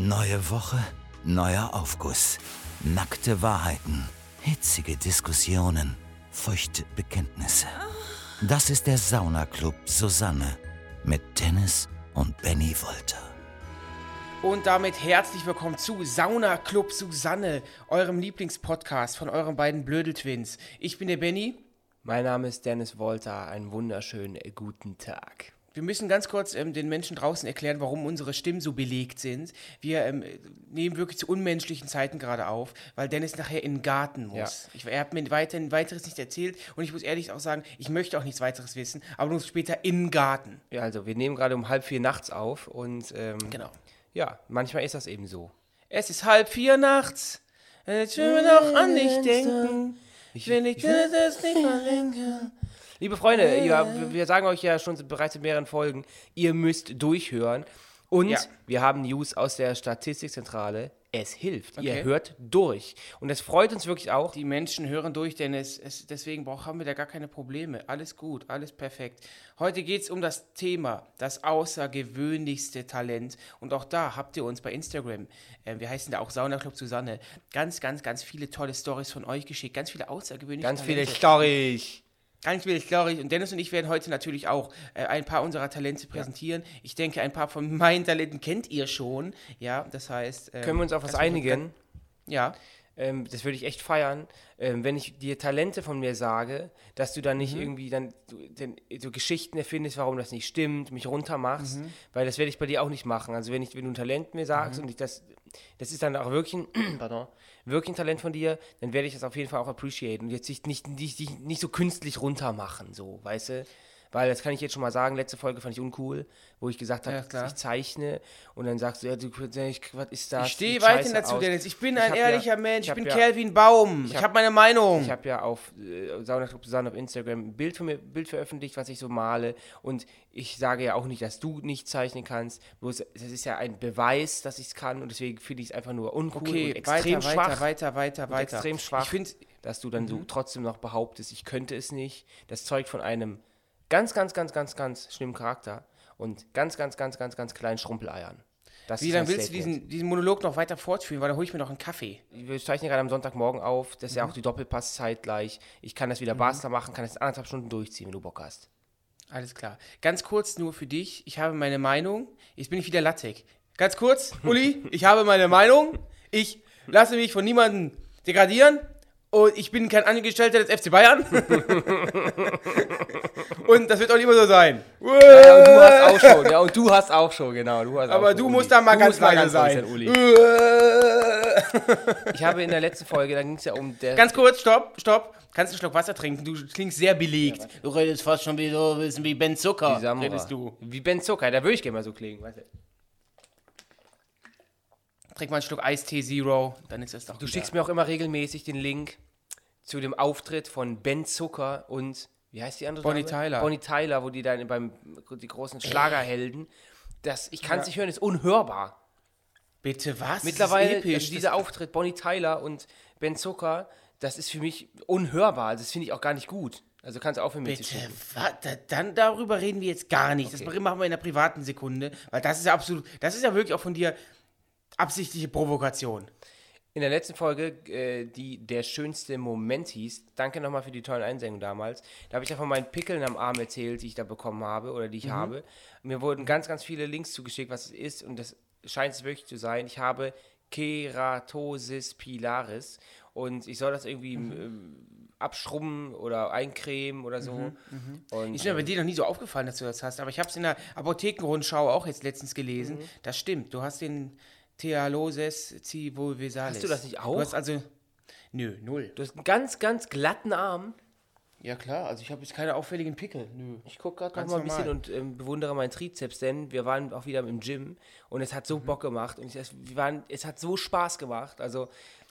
Neue Woche, neuer Aufguss. Nackte Wahrheiten, hitzige Diskussionen, feuchte Bekenntnisse. Das ist der Saunaclub Susanne mit Dennis und Benny Wolter. Und damit herzlich willkommen zu Sauna Club Susanne, eurem Lieblingspodcast von euren beiden Blödeltwins. Ich bin der Benny. Mein Name ist Dennis Wolter. Einen wunderschönen guten Tag. Wir müssen ganz kurz ähm, den Menschen draußen erklären, warum unsere Stimmen so belegt sind. Wir ähm, nehmen wirklich zu unmenschlichen Zeiten gerade auf, weil Dennis nachher in den Garten muss. Ja. Ich, er hat mir weiterhin weiteres nicht erzählt und ich muss ehrlich auch sagen, ich möchte auch nichts weiteres wissen, aber nur später in den Garten. Ja, also wir nehmen gerade um halb vier nachts auf und ähm, Genau. ja, manchmal ist das eben so. Es ist halb vier nachts. Jetzt will mir noch an dich denken. Ich will nicht, das nicht verrenken. Liebe Freunde, ja, wir- wir sagen euch ja schon bereits in mehreren Folgen, ihr müsst durchhören. Und Ja. wir haben News aus der Statistikzentrale. Es hilft. Ihr Okay. hört durch. Und es freut uns wirklich auch. Die Menschen hören durch, denn es, es, deswegen haben wir da gar keine Probleme. Alles gut, alles perfekt. Heute geht es um das Thema, das außergewöhnlichste Talent. Und auch da habt ihr uns bei Instagram, äh, wir heißen da auch Sauna Club Susanne, ganz, ganz, ganz viele tolle Stories von euch geschickt. Ganz viele außergewöhnliche Ganz Talente. Ganz viele Stories. Und Dennis und ich werden heute natürlich auch äh, ein paar unserer Talente präsentieren. Ich denke, ein paar von meinen Talenten kennt ihr schon. Ja, das heißt. ähm, Können wir uns auf was einigen? Ja. ähm, das würde ich echt feiern, ähm, wenn ich dir Talente von mir sage, dass du dann Mhm. nicht irgendwie dann du, denn, so Geschichten erfindest, warum das nicht stimmt, mich runtermachst, Mhm. weil das werde ich bei dir auch nicht machen. Also wenn ich, wenn du ein Talent mir sagst Mhm. und ich das, das ist dann auch wirklich ein, pardon, wirklich ein Talent von dir, dann werde ich das auf jeden Fall auch appreciaten und jetzt nicht, nicht, nicht, nicht, so künstlich runtermachen, so, weißt du? Weil, das kann ich jetzt schon mal sagen, letzte Folge fand ich uncool, wo ich gesagt habe, Ja, ich zeichne und dann sagst du, ja, du, was ist das? Ich stehe weiterhin dazu, aus. Dennis. Ich bin Ich ein hab ja- ehrlicher Mensch. Ich, hab bin Kerl wie ein Baum. Ich, hab- habe meine Meinung. Ich habe ja auf äh, Sauna Club Susanne auf Instagram ein Bild von mir Bild veröffentlicht, was ich so male. Und ich sage ja auch nicht, dass du nicht zeichnen kannst. Bloß das ist ja ein Beweis, dass ich es kann. Und deswegen finde ich es einfach nur uncool okay, und extrem weiter, schwach. weiter, weiter, weiter, weiter. extrem schwach, Ich finde, dass du dann Mhm. so trotzdem noch behauptest, ich könnte es nicht. Das zeugt von einem ganz, ganz, ganz, ganz, ganz schlimmen Charakter und ganz, ganz, ganz, ganz, ganz kleinen Schrumpeleiern. Das wie mein willst du diesen, diesen Monolog noch weiter fortführen? Weil dann hole ich mir noch einen Kaffee. Wir zeichnen gerade am Sonntagmorgen auf, das ist Mhm. ja auch die Doppelpasszeit gleich. Ich kann das wieder Basler machen, kann das anderthalb Stunden durchziehen, wenn du Bock hast. Alles klar. Ganz kurz nur für dich. Ich habe meine Meinung. Jetzt bin ich wieder Lattek. Ganz kurz, Uli, ich habe meine Meinung. Ich lasse mich von niemandem degradieren. Und ich bin kein Angestellter des FC Bayern. und das wird auch nicht immer so sein. Ja, und du hast auch schon, ja, und du hast auch schon, genau. Du hast auch Aber schon, du Uli. musst da mal Du ganz leise sein. Uli. Ich habe in der letzten Folge, da ging es ja um der. Ganz kurz, stopp, stopp. Kannst du einen Schluck Wasser trinken? Du klingst sehr belegt. du redest fast schon wie, so, bisschen wie Ben Zucker. wie redest du. Wie Ben Zucker, da würde ich gerne mal so klingen. Weißt du? Trink mal einen Schluck Eistee Zero, dann ist das doch Du schickst mir auch immer regelmäßig den Link zu dem Auftritt von Ben Zucker und, wie heißt die andere Bonnie Dame? Tyler. Bonnie Tyler, wo die dann beim, die großen Schlagerhelden, das, ich kann es nicht hören, ist unhörbar. Bitte was? Mittlerweile, Das ist episch. also dieser Das- Auftritt, Bonnie Tyler und Ben Zucker, das ist für mich unhörbar. Also Das finde ich auch gar nicht gut. Also kannst du aufhören mit zu Bitte, da, dann darüber reden wir jetzt gar nicht. Das Okay. machen wir in der privaten Sekunde, weil das ist ja absolut, das ist ja wirklich auch von dir absichtliche Provokation. In der letzten Folge, äh, die der schönste Moment hieß, danke nochmal für die tollen Einsendungen damals, da habe ich ja von meinen Pickeln am Arm erzählt, die ich da bekommen habe oder Mhm. die ich habe. Mir wurden ganz, ganz viele Links zugeschickt, was es ist und das scheint es wirklich zu sein. Ich habe Keratosis pilaris und ich soll das irgendwie Mhm. ähm, abschrubben oder eincremen oder so. Und, Ist mir bei dir noch nie so aufgefallen, dass du das hast, aber ich habe es in der Apothekenrundschau auch jetzt letztens gelesen. Mhm. Das stimmt, du hast den Thealoses civovesalis. Hast du das nicht auch? Du hast also, nö, null. du hast einen ganz, ganz glatten Arm. Ja klar, also ich habe jetzt keine auffälligen Pickel, nö. Ich gucke gerade noch mal ein bisschen normal. und ähm, bewundere meinen Trizeps, denn wir waren auch wieder im Gym und es hat Mhm. so Bock gemacht und es, wir waren, es hat so Spaß gemacht. Also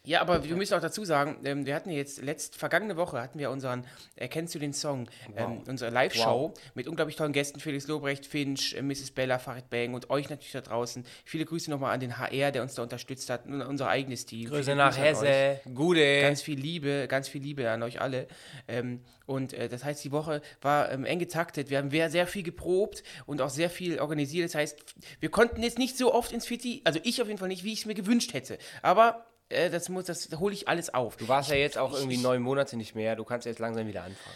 Ja, aber wir müssen auch dazu sagen, ähm, wir hatten jetzt letzt, vergangene Woche hatten wir unseren, erkennst du den Song, ähm, unsere Live-Show mit unglaublich tollen Gästen, Felix Lobrecht, Finch, äh, Mrs. Bella, Farid Bang und euch natürlich da draußen. Viele Grüße nochmal an den HR, der uns da unterstützt hat, und unser eigenes Team. Grüße Viele nach. Hesse. Gute. Ganz viel Liebe, ganz viel Liebe an euch alle. Ähm, und äh, das heißt, die Woche war ähm, eng getaktet. Wir haben sehr, sehr viel geprobt und auch sehr viel organisiert. Das heißt, wir konnten jetzt nicht so oft ins Fitti, also ich auf jeden Fall nicht, wie ich es mir gewünscht hätte. Aber äh, das muss, das hole ich alles auf. Du warst ja jetzt auch irgendwie neun Monate nicht mehr. Du kannst jetzt langsam wieder anfangen.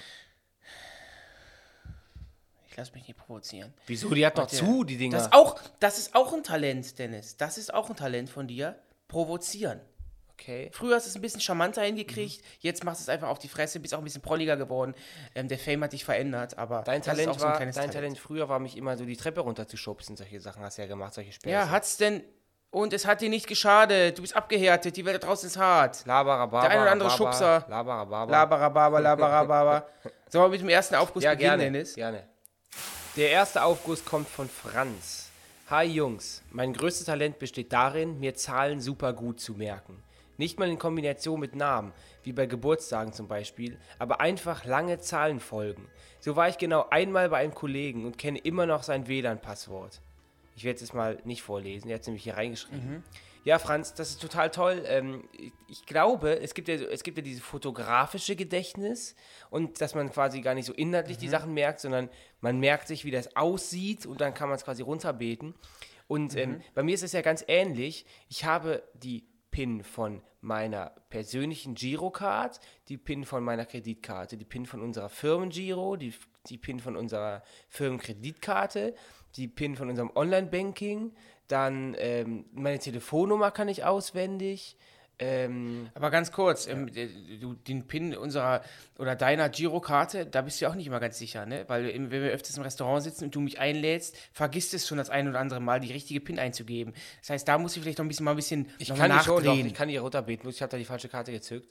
Ich lasse mich nicht provozieren. Wieso? Die hat Warte. zu, die Dinger. Das ist, auch, das ist auch ein Talent, Dennis. Das ist auch ein Talent von dir. Provozieren. okay. Früher hast du es ein bisschen charmanter hingekriegt, Mhm. jetzt machst du es einfach auf die Fresse, bist auch ein bisschen prolliger geworden. Ähm, der Fame hat dich verändert, aber Dein Talent, so war, kleines dein Talent früher war mich immer so die Treppe runterzuschubsen. Solche Sachen hast du ja gemacht, solche Späße. Ja, hat's denn. Und es hat dir nicht geschadet. Du bist abgehärtet. Die Welt draußen ist hart. Labarababa. Der ein oder andere Schubser. Labarababa. Labarababa, labarababa. Sollen wir mit dem ersten Aufguss Ja, beginnen, gerne. Dennis? Gerne. Der erste Aufguss kommt von Franz. Hi Jungs, mein größtes Talent besteht darin, mir Zahlen super gut zu merken. Nicht mal in Kombination mit Namen, wie bei Geburtstagen zum Beispiel, aber einfach lange Zahlenfolgen. So war ich genau einmal bei einem Kollegen und kenne immer noch sein WLAN-Passwort. Ich werde es jetzt mal nicht vorlesen, er hat es nämlich hier reingeschrieben. Ja, Franz, das ist total toll. Ähm, ich- ich glaube, es gibt, ja, es gibt ja dieses fotografische Gedächtnis und dass man quasi gar nicht so inhaltlich die Sachen merkt, sondern man merkt sich, wie das aussieht und dann kann man es quasi runterbeten. Und ähm, bei mir ist es ja ganz ähnlich. Ich habe die PIN von meiner persönlichen Girocard, die PIN von meiner Kreditkarte, die PIN von unserer Firmengiro, die, die PIN von unserer Firmenkreditkarte, die PIN von unserem Online-Banking, dann ähm, meine Telefonnummer kann ich auswendig. Ähm, Aber ganz kurz, ähm, äh, du, den PIN unserer oder deiner Girokarte, da bist du ja auch nicht immer ganz sicher, ne? Weil im- wenn wir öfters im Restaurant sitzen und du mich einlädst, vergisst es schon das ein oder andere Mal, die richtige PIN einzugeben. Das heißt, da muss ich vielleicht noch ein bisschen mal ein bisschen ich noch kann nachdrehen. ich kann die runterbeten, ich habe da die falsche Karte gezückt.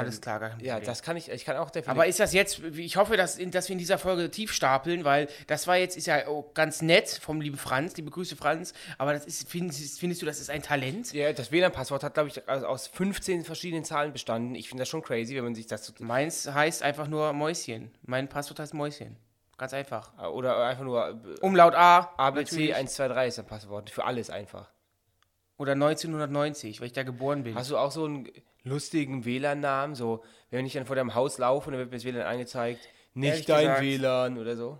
Alles klar, gar kein Ja, Problem. das kann ich, ich kann auch definitiv. Aber ist das jetzt, ich hoffe, dass, dass wir in dieser Folge tief stapeln, weil das war jetzt, ist ja ganz nett vom lieben Franz, liebe Grüße Franz, aber das ist, findest, findest du, das ist ein Talent? ja, das WLAN-Passwort hat, glaube ich, aus- aus 15 verschiedenen Zahlen bestanden. Ich finde das schon crazy, wenn man sich das so, Meins heißt einfach nur Mäuschen. Mein Passwort heißt Mäuschen. Ganz einfach. oder einfach nur äh, Umlaut A, ABC natürlich. 123 ist ein Passwort für alles einfach. Oder 1990, weil ich da geboren bin. Hast du auch so einen lustigen WLAN-Namen? So, wenn ich dann vor deinem Haus laufe und dann wird mir das WLAN angezeigt, nicht dein gesagt- WLAN oder so?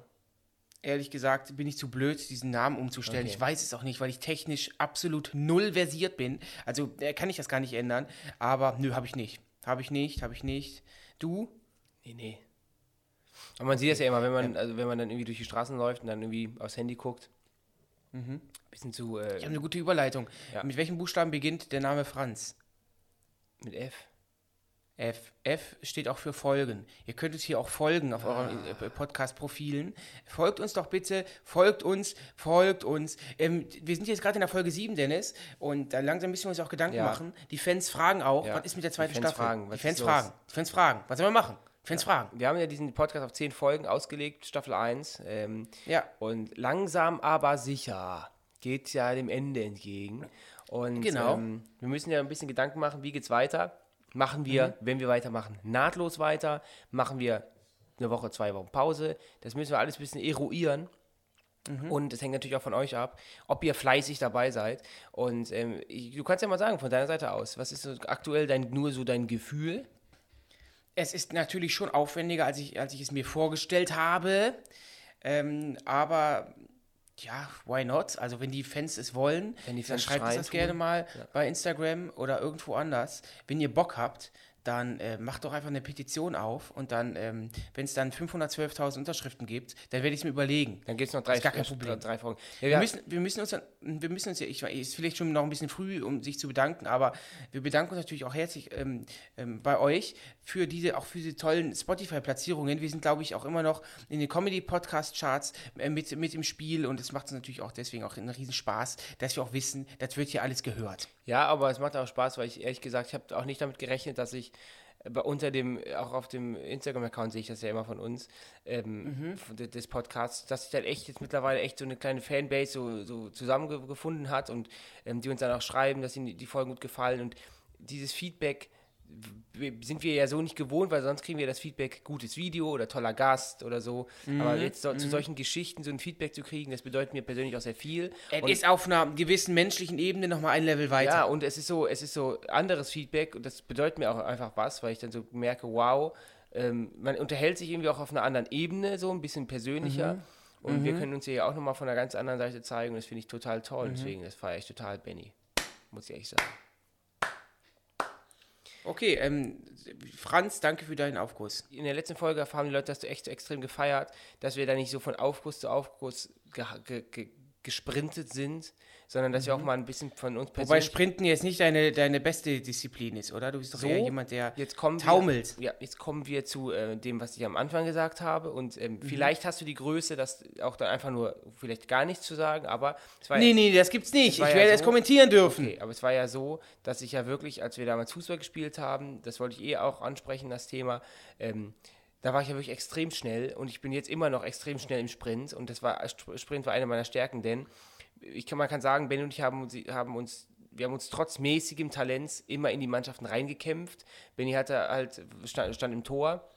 Ehrlich gesagt bin ich zu blöd, diesen Namen umzustellen. Okay. Ich weiß es auch nicht, weil ich technisch absolut null versiert bin. Also äh, kann ich das gar nicht ändern. Aber nö, habe ich nicht. Habe ich nicht, habe ich nicht. Du? Nee, nee. Aber man sieht das ja immer, wenn man, also wenn man dann irgendwie durch die Straßen läuft und dann irgendwie aufs Handy guckt. Bisschen zu äh, Ich habe eine gute Überleitung. Ja. Mit welchem Buchstaben beginnt der Name Franz? Mit F. F. F steht auch für Folgen. Ihr könnt uns hier auch folgen auf euren äh, Podcast-Profilen. Folgt uns doch bitte, folgt uns, folgt uns. Ähm, wir sind jetzt gerade in der Folge 7, Dennis, und da langsam müssen wir uns auch Gedanken Ja. machen. Die Fans fragen auch, Ja. was ist mit der Die zweiten Fans Staffel? fragen, die Fans fragen. Die Fans fragen. Was sollen wir machen? Die Fans fragen. Wir haben ja diesen Podcast auf 10 Folgen ausgelegt, Staffel 1. Ähm, Ja. Und langsam aber sicher geht ja dem Ende entgegen. Und Genau. ähm, wir müssen ja ein bisschen Gedanken machen, wie geht's weiter. Machen wir, Mhm. wenn wir weitermachen, nahtlos weiter? Machen wir eine Woche, zwei Wochen Pause? Das müssen wir alles ein bisschen eruieren. Mhm. Und es hängt natürlich auch von euch ab, ob ihr fleißig dabei seid. Und ähm, ich, du kannst ja mal sagen, von deiner Seite aus, was ist so aktuell dein, nur so dein Gefühl? Es ist natürlich schon aufwendiger, als ich, als ich es mir vorgestellt habe. Ähm, aber ja, why not? Also wenn die Fans es wollen, die dann Fans schreibt uns schreien das tun. gerne mal bei Instagram oder irgendwo anders. Wenn ihr Bock habt, dann äh, macht doch einfach eine Petition auf und dann, ähm, wenn es dann 512.000 Unterschriften gibt, dann werde ich es mir überlegen. Dann gibt es noch drei, Ist gar kein Problem. drei Folgen. Ja, Wir ja, müssen, wir müssen uns, dann- wir müssen uns ja, ich weiß, ist vielleicht schon noch ein bisschen früh, um sich zu bedanken, aber wir bedanken uns natürlich auch herzlich ähm, ähm, bei euch für diese, auch für diese tollen Spotify-Platzierungen. Wir sind, glaube ich, auch immer noch in den Comedy-Podcast-Charts äh, mit, mit im Spiel und es macht uns natürlich auch deswegen auch einen riesen Spaß, dass wir auch wissen, das wird hier alles gehört. Ja, aber es macht auch Spaß, weil ich ehrlich gesagt, ich habe auch nicht damit gerechnet, dass ich bei, unter dem, auch auf dem Instagram-Account sehe ich das ja immer von uns, ähm, de- des Podcasts, dass sich dann echt jetzt mittlerweile echt so eine kleine Fanbase so, so zusammengefunden hat und ähm, die uns dann auch schreiben, dass ihnen die, Folgen gut gefallen. Und dieses Feedback sind wir ja so nicht gewohnt, weil sonst kriegen wir das Feedback, gutes Video oder toller Gast oder so. Aber Mhm, jetzt so, zu solchen Geschichten so ein Feedback zu kriegen, das bedeutet mir persönlich auch sehr viel. Es ist auf einer gewissen menschlichen Ebene nochmal ein Level weiter. ja, und es ist so, es ist so anderes Feedback und das bedeutet mir auch einfach was, weil ich dann so merke, wow, ähm, man unterhält sich irgendwie auch auf einer anderen Ebene, so ein bisschen persönlicher. Mhm. Und wir können uns hier ja auch nochmal von einer ganz anderen Seite zeigen und das finde ich total toll. Mhm. Deswegen, das feiere ich total, Benny. Muss ich ehrlich sagen. Okay, ähm, Franz, danke für deinen Aufguss. In der letzten Folge haben die Leute das echt so extrem gefeiert, dass wir da nicht so von Aufguss zu Aufguss ge ge gesprintet sind, sondern dass wir auch mal ein bisschen von uns Mhm. Wobei persönlich Sprinten jetzt nicht deine, deine beste Disziplin ist, oder? Du bist doch So, eher jemand, der Jetzt kommen taumelt. Wir, ja, jetzt kommen wir zu äh, dem, was ich am Anfang gesagt habe. Und ähm, Mhm. vielleicht hast du die Größe, das auch dann einfach nur vielleicht gar nichts zu sagen, aber es war Nee, ja, nee, das gibt's nicht. Ich ja werde so- es kommentieren dürfen. okay, aber es war ja so, dass ich ja wirklich, als wir damals Fußball gespielt haben, das wollte ich eh auch ansprechen, das Thema, ähm, da war ich ja wirklich extrem schnell und ich bin jetzt immer noch extrem schnell im Sprint und das war Sprint war eine meiner Stärken, denn ich kann, man kann sagen, Ben und ich haben, uns- haben uns wir haben uns trotz mäßigem Talents immer in die Mannschaften reingekämpft. Benny hatte halt, stand, stand im Tor.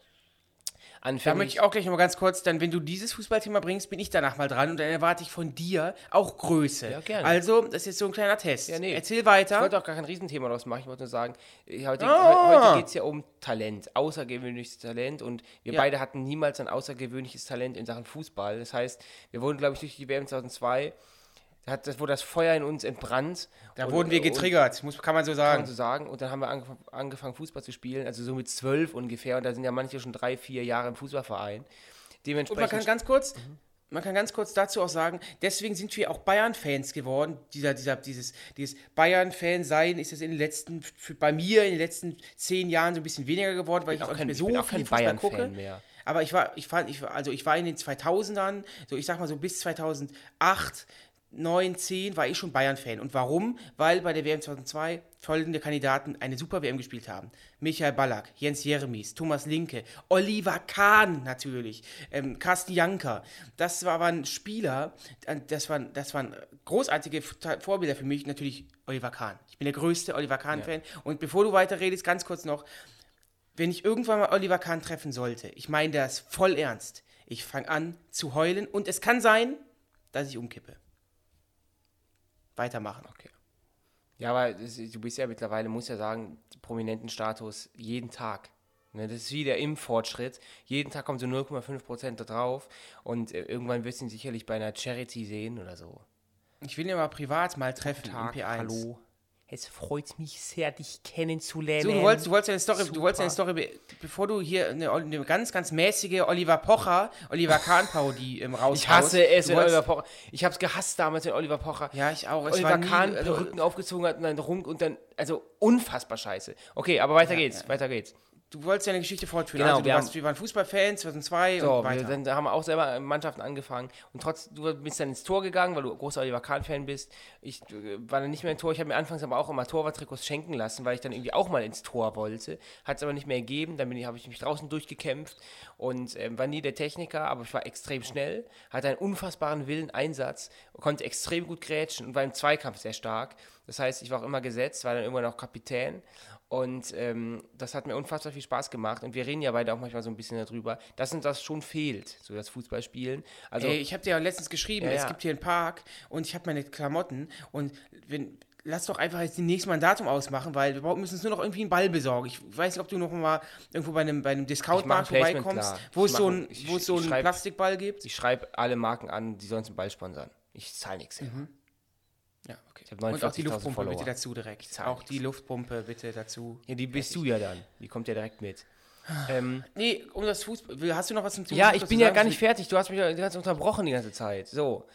Da Anfänglich, möchte ich auch gleich noch mal ganz kurz, dann, wenn du dieses Fußballthema bringst, bin ich danach mal dran und dann erwarte ich von dir auch Größe. Ja, gerne. Also, das ist jetzt so ein kleiner Test. Ja, nee. Erzähl Ich weiter. wollte auch gar kein Riesenthema daraus machen. Ich wollte nur sagen, äh, heute, Ah. heute geht es ja um Talent, außergewöhnliches Talent. Und wir Ja. beide hatten niemals ein außergewöhnliches Talent in Sachen Fußball. Das heißt, wir wurden, glaube ich, durch die WM 2002, da hat, das wurde das Feuer in uns entbrannt. Da Und- wurden wir und- getriggert, muss, kann man so kann sagen. man so sagen. Und dann haben wir angef angefangen, Fußball zu spielen, also so mit zwölf ungefähr. Und da sind ja manche schon drei, vier Jahre im Fußballverein. Und Dementsprechend. man kann ganz kurz, man kann ganz kurz dazu auch sagen, deswegen sind wir auch Bayern-Fans geworden. Dieser, dieser, dieses, dieses Bayern-Fan-Sein ist es in den letzten, bei mir in den letzten zehn Jahren so ein bisschen weniger geworden, weil ich auch auch nicht kein- mehr ich so bin auch viel kein Fußball gucke. mehr. Aber ich war, ich fand, ich, war- also ich war in den 2000ern, so ich sag mal so bis 2008, 9, 10 war ich schon Bayern-Fan. Und warum? Weil bei der WM 2002 folgende Kandidaten eine super WM gespielt haben. Michael Ballack, Jens Jeremies, Thomas Linke, Oliver Kahn natürlich, ähm, Carsten Janker. Das war- waren Spieler, äh, das waren, das waren großartige Vorbilder für mich. Natürlich Oliver Kahn. Ich bin der größte Oliver Kahn-Fan. Und bevor du weiterredest, ganz kurz noch, wenn ich irgendwann mal Oliver Kahn treffen sollte, ich meine das voll ernst. Ich fange an zu heulen und es kann sein, dass ich umkippe. Weitermachen. Okay. Ja, aber du bist ja mittlerweile, muss ja sagen, Prominentenstatus jeden Tag. Ne, das ist wie der Impffortschritt. Jeden Tag kommen so 0,5% da drauf und äh, irgendwann wirst du ihn sicherlich bei einer Charity sehen oder so. Ich will ihn aber privat mal treffen P1. hallo. Es freut mich sehr, dich kennenzulernen. So, du wolltest, du wolltest eine Story, du wolltest eine Super. Story, be- bevor du hier eine, eine ganz, ganz mäßige Oliver Pocher, Oliver Kahn-Parodie im raus. Ich hasse es, wenn Oliver Pocher. Ich hab's gehasst damals, wenn Oliver Pocher Ja, ich auch. Es Oliver nie, Kahn also- Perücken aufgezogen hat und dann runk und dann, also unfassbar scheiße. Okay, aber weiter geht's, weiter geht's. Du wolltest deine Geschichte fortführen. Genau, also, wir warst, haben- wir waren Fußballfans 2002 So, und wir weiter. sind, da haben wir auch selber Mannschaften angefangen und trotz, du bist dann ins Tor gegangen, weil du großer Oliver Kahn-Fan bist. Ich äh, war dann nicht mehr im Tor. Ich habe mir anfangs aber auch immer Torwarttrikots schenken lassen, weil ich dann irgendwie auch mal ins Tor wollte. Hat es aber nicht mehr gegeben. Dann habe ich mich draußen durchgekämpft und ähm, war nie der Techniker, aber ich war extrem schnell, hatte einen unfassbaren Willen, Einsatz, konnte extrem gut grätschen und war im Zweikampf sehr stark. Das heißt, ich war auch immer gesetzt, war dann irgendwann auch Kapitän. Und ähm, das hat mir unfassbar viel Spaß gemacht. Und wir reden ja beide auch manchmal so ein bisschen darüber, dass uns das schon fehlt, so das Fußballspielen. Also, Ey, ich habe dir ja letztens geschrieben, Ja, es ja. gibt hier einen Park und ich habe meine Klamotten und wenn, lass doch einfach jetzt demnächst mal ein Datum ausmachen, weil wir müssen uns nur noch irgendwie einen Ball besorgen. Ich weiß nicht, ob du noch mal irgendwo bei einem, bei einem Discount-Markt ein vorbeikommst, wo es so ein, ein- es so einen schreib- Plastikball gibt. ich schreibe alle Marken an, die sonst einen Ball sponsern. Ich zahle nichts. selber. Ja, okay. hab Und auch die 49.000 Luftpumpe Follower. bitte dazu direkt. Auch die Luftpumpe bitte dazu. Ja, die bist du ja dann. Die kommt ja direkt mit. Ähm, Nee, um das Fußball. Hast du noch was zum Thema? ja, Fußball ich bin ja gar nicht fertig. Du hast mich Zeit unterbrochen die ganze Zeit. So.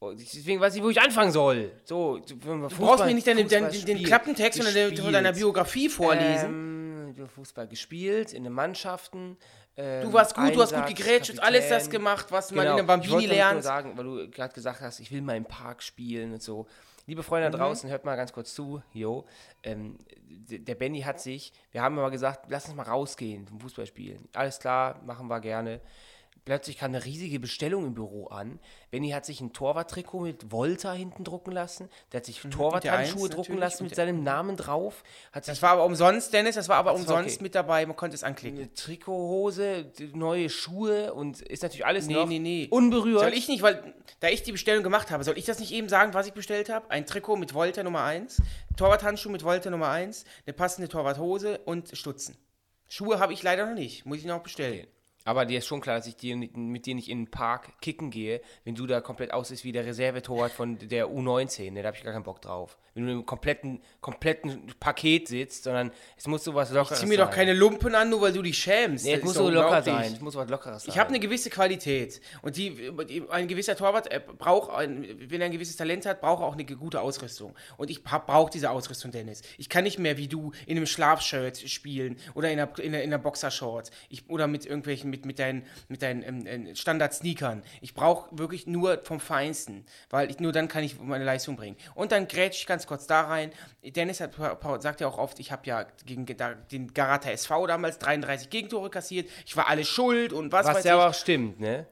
Und Deswegen weiß ich, wo ich anfangen soll. So, du Du brauchst mir nicht deine, deinen, den, den Klappentext der, von deiner Biografie vorlesen. Ähm, Fußball gespielt, in den Mannschaften. ähm, du warst gut, du hast gut Einsatz, gegrätscht und alles das Kapitän. gemacht, was man in Genau. der Ich Bambini wollte damit lernt. Nur sagen, weil du gerade gesagt hast, ich will mal im Park spielen und so. Liebe Freunde Mhm. da draußen, hört mal ganz kurz zu. Jo, ähm, der Benny hat sich, wir haben immer gesagt, lass uns mal rausgehen zum Fußball spielen. Alles klar, machen wir gerne. Plötzlich kam eine riesige Bestellung im Büro an. Benny hat sich ein Torwarttrikot mit Volta hinten drucken lassen. Der hat sich Torwarthandschuhe Mhm, Eins drucken lassen mit mit seinem Namen drauf. Hat Das war aber umsonst, Dennis, das war aber umsonst okay. mit dabei, man konnte es anklicken. eine Trikothose, neue Schuhe und ist natürlich alles Nee, noch nee, nee. unberührt. Soll ich nicht, weil da ich die Bestellung gemacht habe, soll ich das nicht eben sagen, was ich bestellt habe? Ein Trikot mit Volta Nummer 1, Torwarthandschuh mit Volta Nummer 1, eine passende Torwarthose und Stutzen. Schuhe habe ich leider noch nicht, muss ich noch bestellen. Aber dir ist schon klar, dass ich dir, mit dir nicht in den Park kicken gehe, wenn du da komplett aussiehst wie der Reservetorwart von der U19. Ne? Da habe ich gar keinen Bock drauf. Wenn du im kompletten, kompletten Paket sitzt, sondern es muss sowas Lockeres Zieh mir doch sein. keine Lumpen an, nur weil du dich schämst. Nee, es muss doch so locker sein. Es muss was Lockeres sein. Ich habe eine gewisse Qualität und die, ein gewisser Torwart äh, braucht, ein, wenn er ein gewisses Talent hat, braucht er auch eine gute Ausrüstung. Und ich brauche diese Ausrüstung, Dennis. Ich kann nicht mehr wie du in einem Schlafshirt spielen oder in einer, in einer, in einer Boxershorts ich, oder mit irgendwelchen, mit, mit deinen, mit deinen ähm, äh, Standard-Sneakern. Ich brauche wirklich nur vom Feinsten, weil ich, nur dann kann ich meine Leistung bringen. Und dann grätsch ich ganz kurz da rein. Dennis hat, sagt ja auch oft, ich habe ja gegen den Garata SV damals 33 Gegentore kassiert. Ich war alles schuld und was, was weiß ja ich. aber auch stimmt, ne?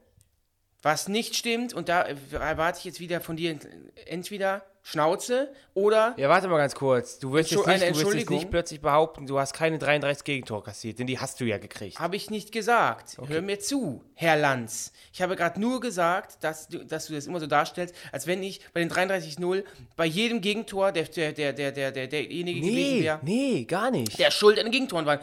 Was nicht stimmt, und da erwarte ich jetzt wieder von dir entweder Schnauze oder Ja, warte mal ganz kurz. Du wirst, jetzt nicht, du wirst jetzt nicht plötzlich behaupten, du hast keine 33 Gegentore kassiert, denn die hast du ja gekriegt. habe ich nicht gesagt. Hör mir zu, Herr Lanz. Ich habe gerade nur gesagt, dass du, dass du das immer so darstellst, als wenn ich bei den 33-0 bei jedem Gegentor der, der, der, der, der, der, derjenige gewesen Nee, wäre, nee, gar nicht. der schuld an den Gegentoren war.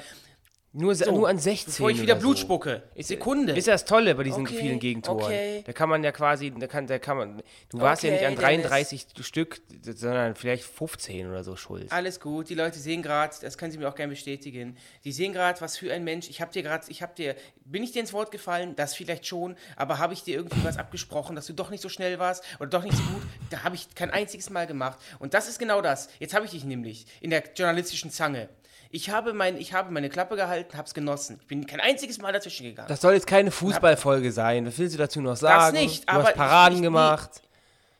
Nur, se- nur an 16. Bevor ich wieder Blut so. spucke. Sekunde. Ist ja das Tolle bei diesen Okay, vielen Gegentoren. okay. Da kann man ja quasi, da kann, da kann man, du warst ja Okay, nicht an 33 Stück, sondern vielleicht 15 oder so schuld. Alles gut, die Leute sehen gerade, das können Sie mir auch gerne bestätigen. Die sehen gerade, was für ein Mensch. Ich habe dir gerade, ich habe dir, bin ich dir ins Wort gefallen? Das vielleicht schon, aber habe ich dir irgendwie was abgesprochen, dass du doch nicht so schnell warst oder doch nicht so gut? Da habe ich kein einziges Mal gemacht. Und das ist genau das. Jetzt habe ich dich nämlich in der journalistischen Zange. Ich habe, mein, ich habe meine Klappe gehalten, habe es genossen. Ich bin kein einziges Mal dazwischen gegangen. Das soll jetzt keine Fußballfolge sein. Was willst du dazu noch sagen? nicht, du aber hast ich- Paraden ich- gemacht.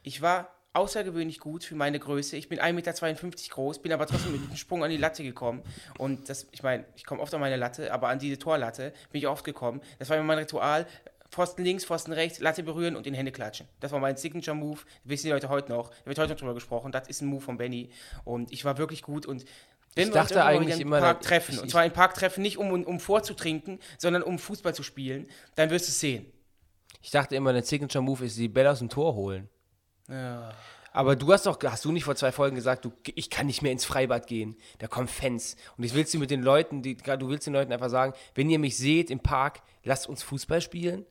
Ich war außergewöhnlich gut für meine Größe. Ich bin 1,52 Meter groß, bin aber trotzdem mit einem Sprung an die Latte gekommen. Und das, ich meine, ich komme oft an meine Latte, aber an diese Torlatte bin ich oft gekommen. Das war immer mein Ritual. Pfosten links, Pfosten rechts, Latte berühren und in Hände klatschen. Das war mein Signature-Move. Wissen die Leute heute noch. Da wird heute noch drüber gesprochen. Das ist ein Move von Benny. Und ich war wirklich gut. Und wenn Ich wir dachte eigentlich wieder im immer, Park ich- treffen, ich- und zwar im Park treffen nicht um, um vorzutrinken, sondern um Fußball zu spielen, dann wirst du es sehen. Ich dachte immer, der Signature Move ist die Bälle aus dem Tor holen. Ja. Aber du hast doch, hast du nicht vor zwei Folgen gesagt, du, ich kann nicht mehr ins Freibad gehen. Da kommen Fans. Und jetzt willst du mit den Leuten, die, du willst den Leuten einfach sagen, wenn ihr mich seht im Park, lasst uns Fußball spielen.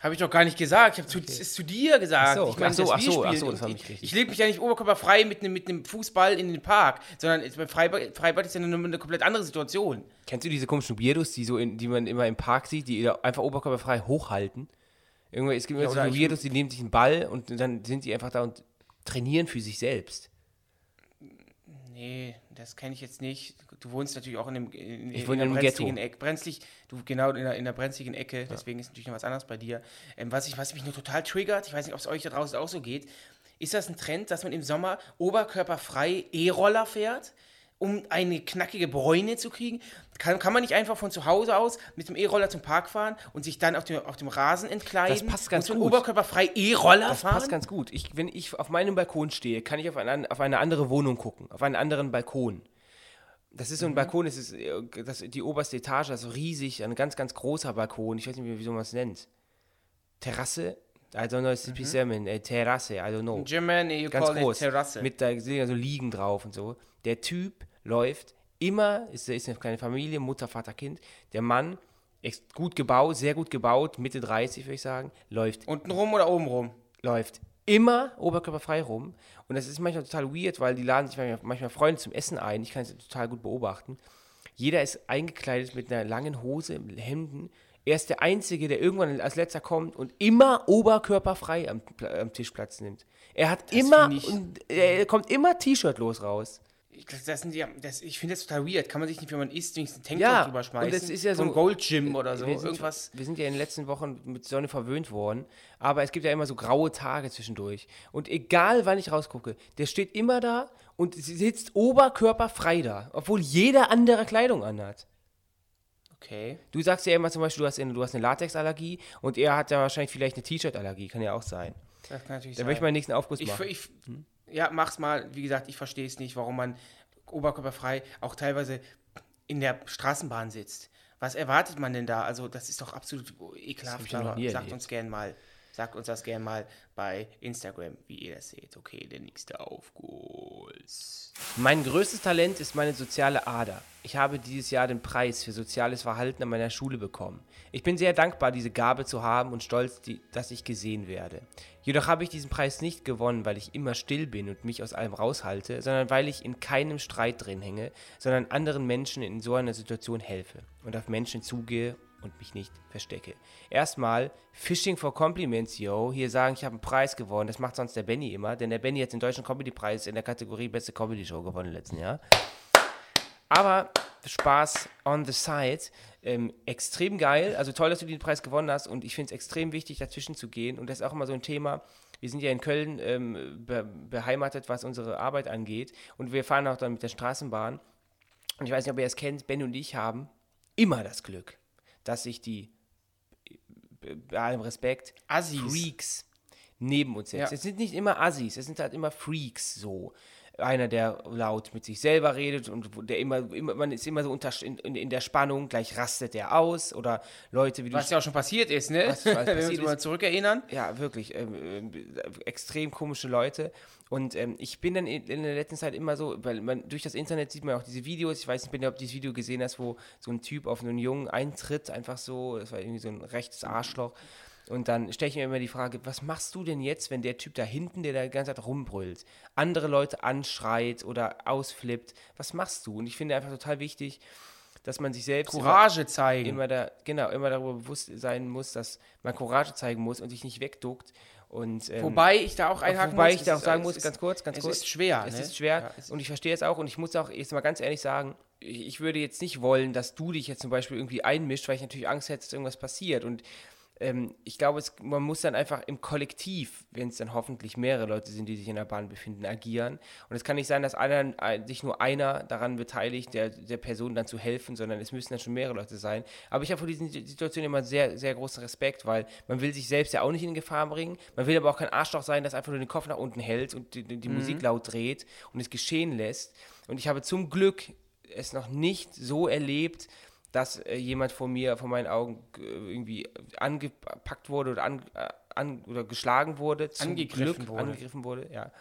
Habe ich doch gar nicht gesagt. Ich habe zu, es zu dir gesagt. Ach so, ich meine, ach so, ach so, ach so, das nicht ich, richtig. ich lege mich ja nicht oberkörperfrei mit einem mit Fußball in den Park, sondern beim Freibad, Freibad ist ja eine, eine komplett andere Situation. Kennst du diese komischen Weirdos, die, so in, die man immer im Park sieht, die einfach oberkörperfrei hochhalten? Irgendwie, es gibt immer oder so Weirdos, die nehmen sich einen Ball und dann sind die einfach da und trainieren für sich selbst. Nee, das kenne ich jetzt nicht. Du wohnst natürlich auch in dem in, Ich in wohne der in einem brenzligen Ghetto. Ecke. Brenzlig, du genau in der, in der brenzligen Ecke, deswegen ist natürlich noch was anderes bei dir. Ähm, was, ich, was mich nur total triggert, ich weiß nicht, ob es euch da draußen auch so geht, ist das ein Trend, dass man im Sommer oberkörperfrei E-Roller fährt? Um eine knackige Bräune zu kriegen, kann, kann man nicht einfach von zu Hause aus mit dem E-Roller zum Park fahren und sich dann auf dem, auf dem Rasen entkleiden Das passt ganz und so gut. oberkörperfrei E-Roller Das fahren? passt ganz gut. Ich, wenn ich auf meinem Balkon stehe, kann ich auf, ein, auf eine andere Wohnung gucken, auf einen anderen Balkon. Das ist so ein Balkon, das ist äh, das, die oberste Etage, also riesig, ein ganz, ganz großer Balkon. Ich weiß nicht, wie, wie man es nennt. Terrasse? I don't know, it's mhm. äh, Terrasse, I don't know. In Germany, you ganz call groß. it Terrasse. Mit da sind ja so Liegen drauf und so. Der Typ läuft immer, ist, ist eine kleine Familie, Mutter, Vater, Kind. Der Mann ist gut gebaut, sehr gut gebaut, Mitte 30 würde ich sagen, läuft Unten rum oder oben rum? läuft immer oberkörperfrei rum. Und das ist manchmal total weird, weil die laden sich manchmal, manchmal Freunde zum Essen ein. Ich kann es total gut beobachten. Jeder ist eingekleidet mit einer langen Hose, Hemden. Er ist der Einzige, der irgendwann als letzter kommt und immer oberkörperfrei am, am Tisch Platz nimmt. Er hat immer, find ich- und er kommt immer T-Shirt-los raus. Ich, das, das sind ja, das, ich finde das total weird. Kann man sich nicht, wenn man isst, wenigstens einen Tanktop Ja, drüber und schmeißen? das ist ja so so- ein Gold Gym oder so. wir sind, Irgendwas. Wir sind ja in den letzten Wochen mit Sonne verwöhnt worden, aber es gibt ja immer so graue Tage zwischendurch. Und egal, wann ich rausgucke, der steht immer da und sitzt oberkörperfrei da, obwohl jeder andere Kleidung anhat. Okay. Du sagst ja immer zum Beispiel, du hast, eine, du hast eine Latexallergie und er hat ja wahrscheinlich vielleicht eine T-Shirt-Allergie, kann ja auch sein. Das kann natürlich Dann sein. möchte ich mal den nächsten Aufguss Ich, machen. ich, Ja, mach's mal. Wie gesagt, ich verstehe es nicht, warum man oberkörperfrei auch teilweise in der Straßenbahn sitzt. Was erwartet man denn da? Also, das ist doch absolut ekelhaft. sagt erlebt. uns gern mal. Sagt uns das gern mal bei Instagram, wie ihr das seht. Okay, der nächste Aufguss. Mein größtes Talent ist meine soziale Ader. Ich habe dieses Jahr den Preis für soziales Verhalten an meiner Schule bekommen. Ich bin sehr dankbar, diese Gabe zu haben und stolz, die, dass ich gesehen werde. Jedoch habe ich diesen Preis nicht gewonnen, weil ich immer still bin und mich aus allem raushalte, sondern weil ich in keinem Streit drin hänge, sondern anderen Menschen in so einer Situation helfe und auf Menschen zugehe und mich nicht verstecke. Erstmal, Fishing for Compliments, yo. Hier sagen, ich habe einen Preis gewonnen. Das macht sonst der Benny immer, denn der Benny hat den Deutschen Comedy-Preis in der Kategorie Beste Comedy Show gewonnen letzten Jahr. Aber Spaß on the side. Ähm, extrem geil. Also toll, dass du den Preis gewonnen hast. Und ich finde es extrem wichtig, dazwischen zu gehen. Und das ist auch immer so ein Thema. Wir sind ja in Köln ähm, be beheimatet, was unsere Arbeit angeht. Und wir fahren auch dann mit der Straßenbahn. Und ich weiß nicht, ob ihr es kennt, Ben und ich haben immer das Glück, dass sich die, äh, bei allem Respekt, Assis. Freaks neben uns setzen. Ja. Es sind nicht immer Assis, es sind halt immer Freaks so. Einer, der laut mit sich selber redet und der immer, immer man ist immer so unter, in, in, der Spannung, gleich rastet der aus oder Leute wie du Was ja auch schon passiert ist, ne? Was schon alles Wenn wir uns passiert mal zurückerinnern. ja, wirklich, ähm, ähm, extrem komische Leute. Und ähm, ich bin dann in, in der letzten Zeit immer so, weil man durch das Internet sieht man auch diese Videos. Ich weiß nicht, ob du dieses Video gesehen hast, wo so ein Typ auf einen Jungen eintritt, einfach so. Das war irgendwie so ein rechtes Arschloch. Und dann stelle ich mir immer die Frage, was machst du denn jetzt, wenn der Typ da hinten, der da die ganze Zeit rumbrüllt, andere Leute anschreit oder ausflippt? Was machst du? Und ich finde einfach total wichtig, dass man sich selbst immer- Courage zeigen. immer da, genau, immer darüber bewusst sein muss, dass man Courage zeigen muss und sich nicht wegduckt. Und, ähm, Wobei ich da auch einhaken wobei muss. ich es da auch sagen es muss, ist- ganz kurz, ganz es kurz. ist schwer, Es ne? ist schwer Ja, es- und ich verstehe es auch und ich muss auch jetzt mal ganz ehrlich sagen, ich ich würde jetzt nicht wollen, dass du dich jetzt zum Beispiel irgendwie einmischt, weil ich natürlich Angst hätte, dass irgendwas passiert. Und ähm, ich glaube, es, man muss dann einfach im Kollektiv, wenn es dann hoffentlich mehrere Leute sind, die sich in der Bahn befinden, agieren. Und es kann nicht sein, dass einer, ein- sich nur einer daran beteiligt, der, der Person dann zu helfen, sondern es müssen dann schon mehrere Leute sein. Aber ich habe vor diesen Situationen immer sehr, sehr großen Respekt, weil man will sich selbst ja auch nicht in Gefahr bringen. Man will aber auch kein Arschloch sein, das einfach nur den Kopf nach unten hält und die, die Musik laut dreht und es geschehen lässt. Und ich habe zum Glück es noch nicht so erlebt, dass äh, jemand vor mir, vor meinen Augen äh, irgendwie angepackt wurde oder, an, äh, an, oder geschlagen wurde. Zum Angegriffen Glück wurde. Angegriffen wurde, ja.